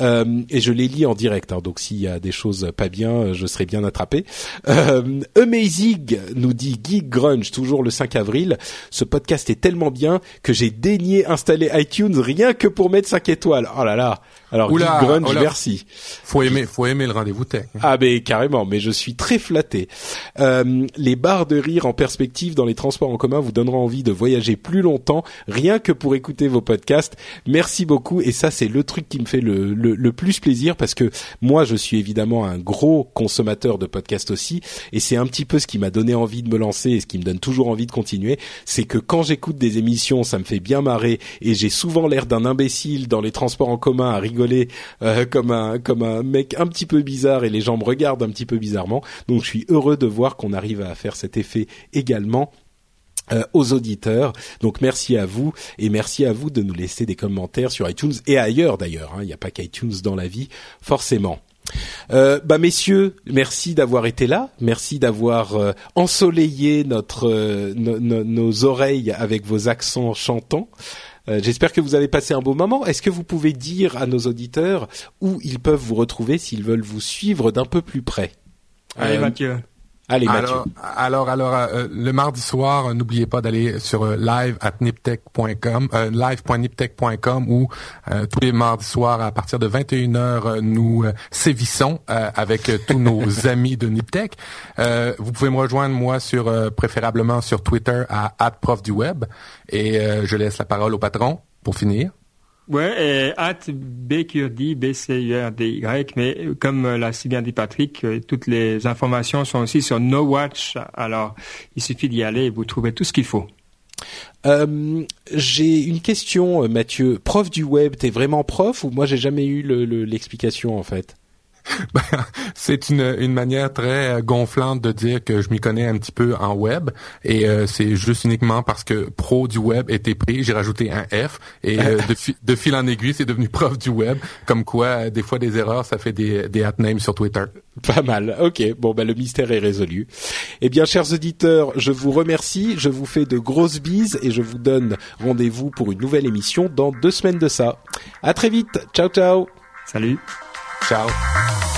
Euh, et je les lis en direct. Hein, donc s'il y a des choses pas bien, je serai bien attrapé. Euh, Amazing nous dit Geek Grunge, toujours le 5 avril. Ce podcast est tellement bien que j'ai daigné installer iTunes rien que pour mettre 5 étoiles. Oh là là. Alors Geek Grunge, merci. Faut aimer, faut aimer le rendez-vous tech. Ah ben carrément. Mais je suis très flatté. Euh, les barres de rire en perspective dans les transports en commun vous donneront envie de voyager plus longtemps, rien que pour écouter vos podcasts. Merci beaucoup. Et ça, c'est le truc qui me fait le, plus plaisir parce que moi, je suis évidemment un gros consommateur de podcasts aussi. Et c'est un petit peu ce qui m'a donné envie de me lancer et ce qui me donne toujours envie de continuer. C'est que quand j'écoute des émissions, ça me fait bien marrer et j'ai souvent l'air d'un imbécile dans les transports en commun à rigoler euh, comme un comme un mec un petit peu bizarre et les gens me regardent un petit peu bizarrement. Donc je suis heureux de voir qu'on arrive à faire cet effet également euh, aux auditeurs. Donc merci à vous et merci à vous de nous laisser des commentaires sur iTunes et ailleurs d'ailleurs. Hein. Il n'y a pas qu'iTunes dans la vie, forcément. Euh, bah messieurs, merci d'avoir été là, merci d'avoir euh, ensoleillé notre nos oreilles avec vos accents chantants. J'espère que vous avez passé un beau moment. Est-ce que vous pouvez dire à nos auditeurs où ils peuvent vous retrouver s'ils veulent vous suivre d'un peu plus près? Allez Mathieu. Allez, Mathieu. Alors, alors, euh, le mardi soir, n'oubliez pas d'aller sur euh, live at niptech.com, euh, live.niptech.com où tous les mardis soirs à partir de 21h nous sévissons avec tous nos amis de Niptech. vous pouvez me rejoindre moi sur préférablement sur Twitter à @prof_du_web et je laisse la parole au patron pour finir. Ouais, et at BQRD, B-C-U-R-D-Y, mais comme l'a si bien dit Patrick, euh, toutes les informations sont aussi sur No Watch, alors il suffit d'y aller et vous trouvez tout ce qu'il faut. Euh, j'ai une question, euh, Mathieu. Prof du web, t'es vraiment prof ou moi j'ai jamais eu l'explication en fait? Ben, c'est une, une manière très euh, gonflante de dire que je m'y connais un petit peu en web et euh, c'est juste uniquement parce que pro du web était pris, j'ai rajouté un F et euh, de, fil en aiguille c'est devenu prof du web. Comme quoi, des fois des erreurs, ça fait des, des names sur Twitter. Pas mal. Ok. Bon, ben le mystère est résolu. Eh bien, chers auditeurs, je vous remercie. Je vous fais de grosses bises et je vous donne rendez-vous pour une nouvelle émission dans deux semaines de ça. À très vite. Ciao, ciao. Salut. Ciao.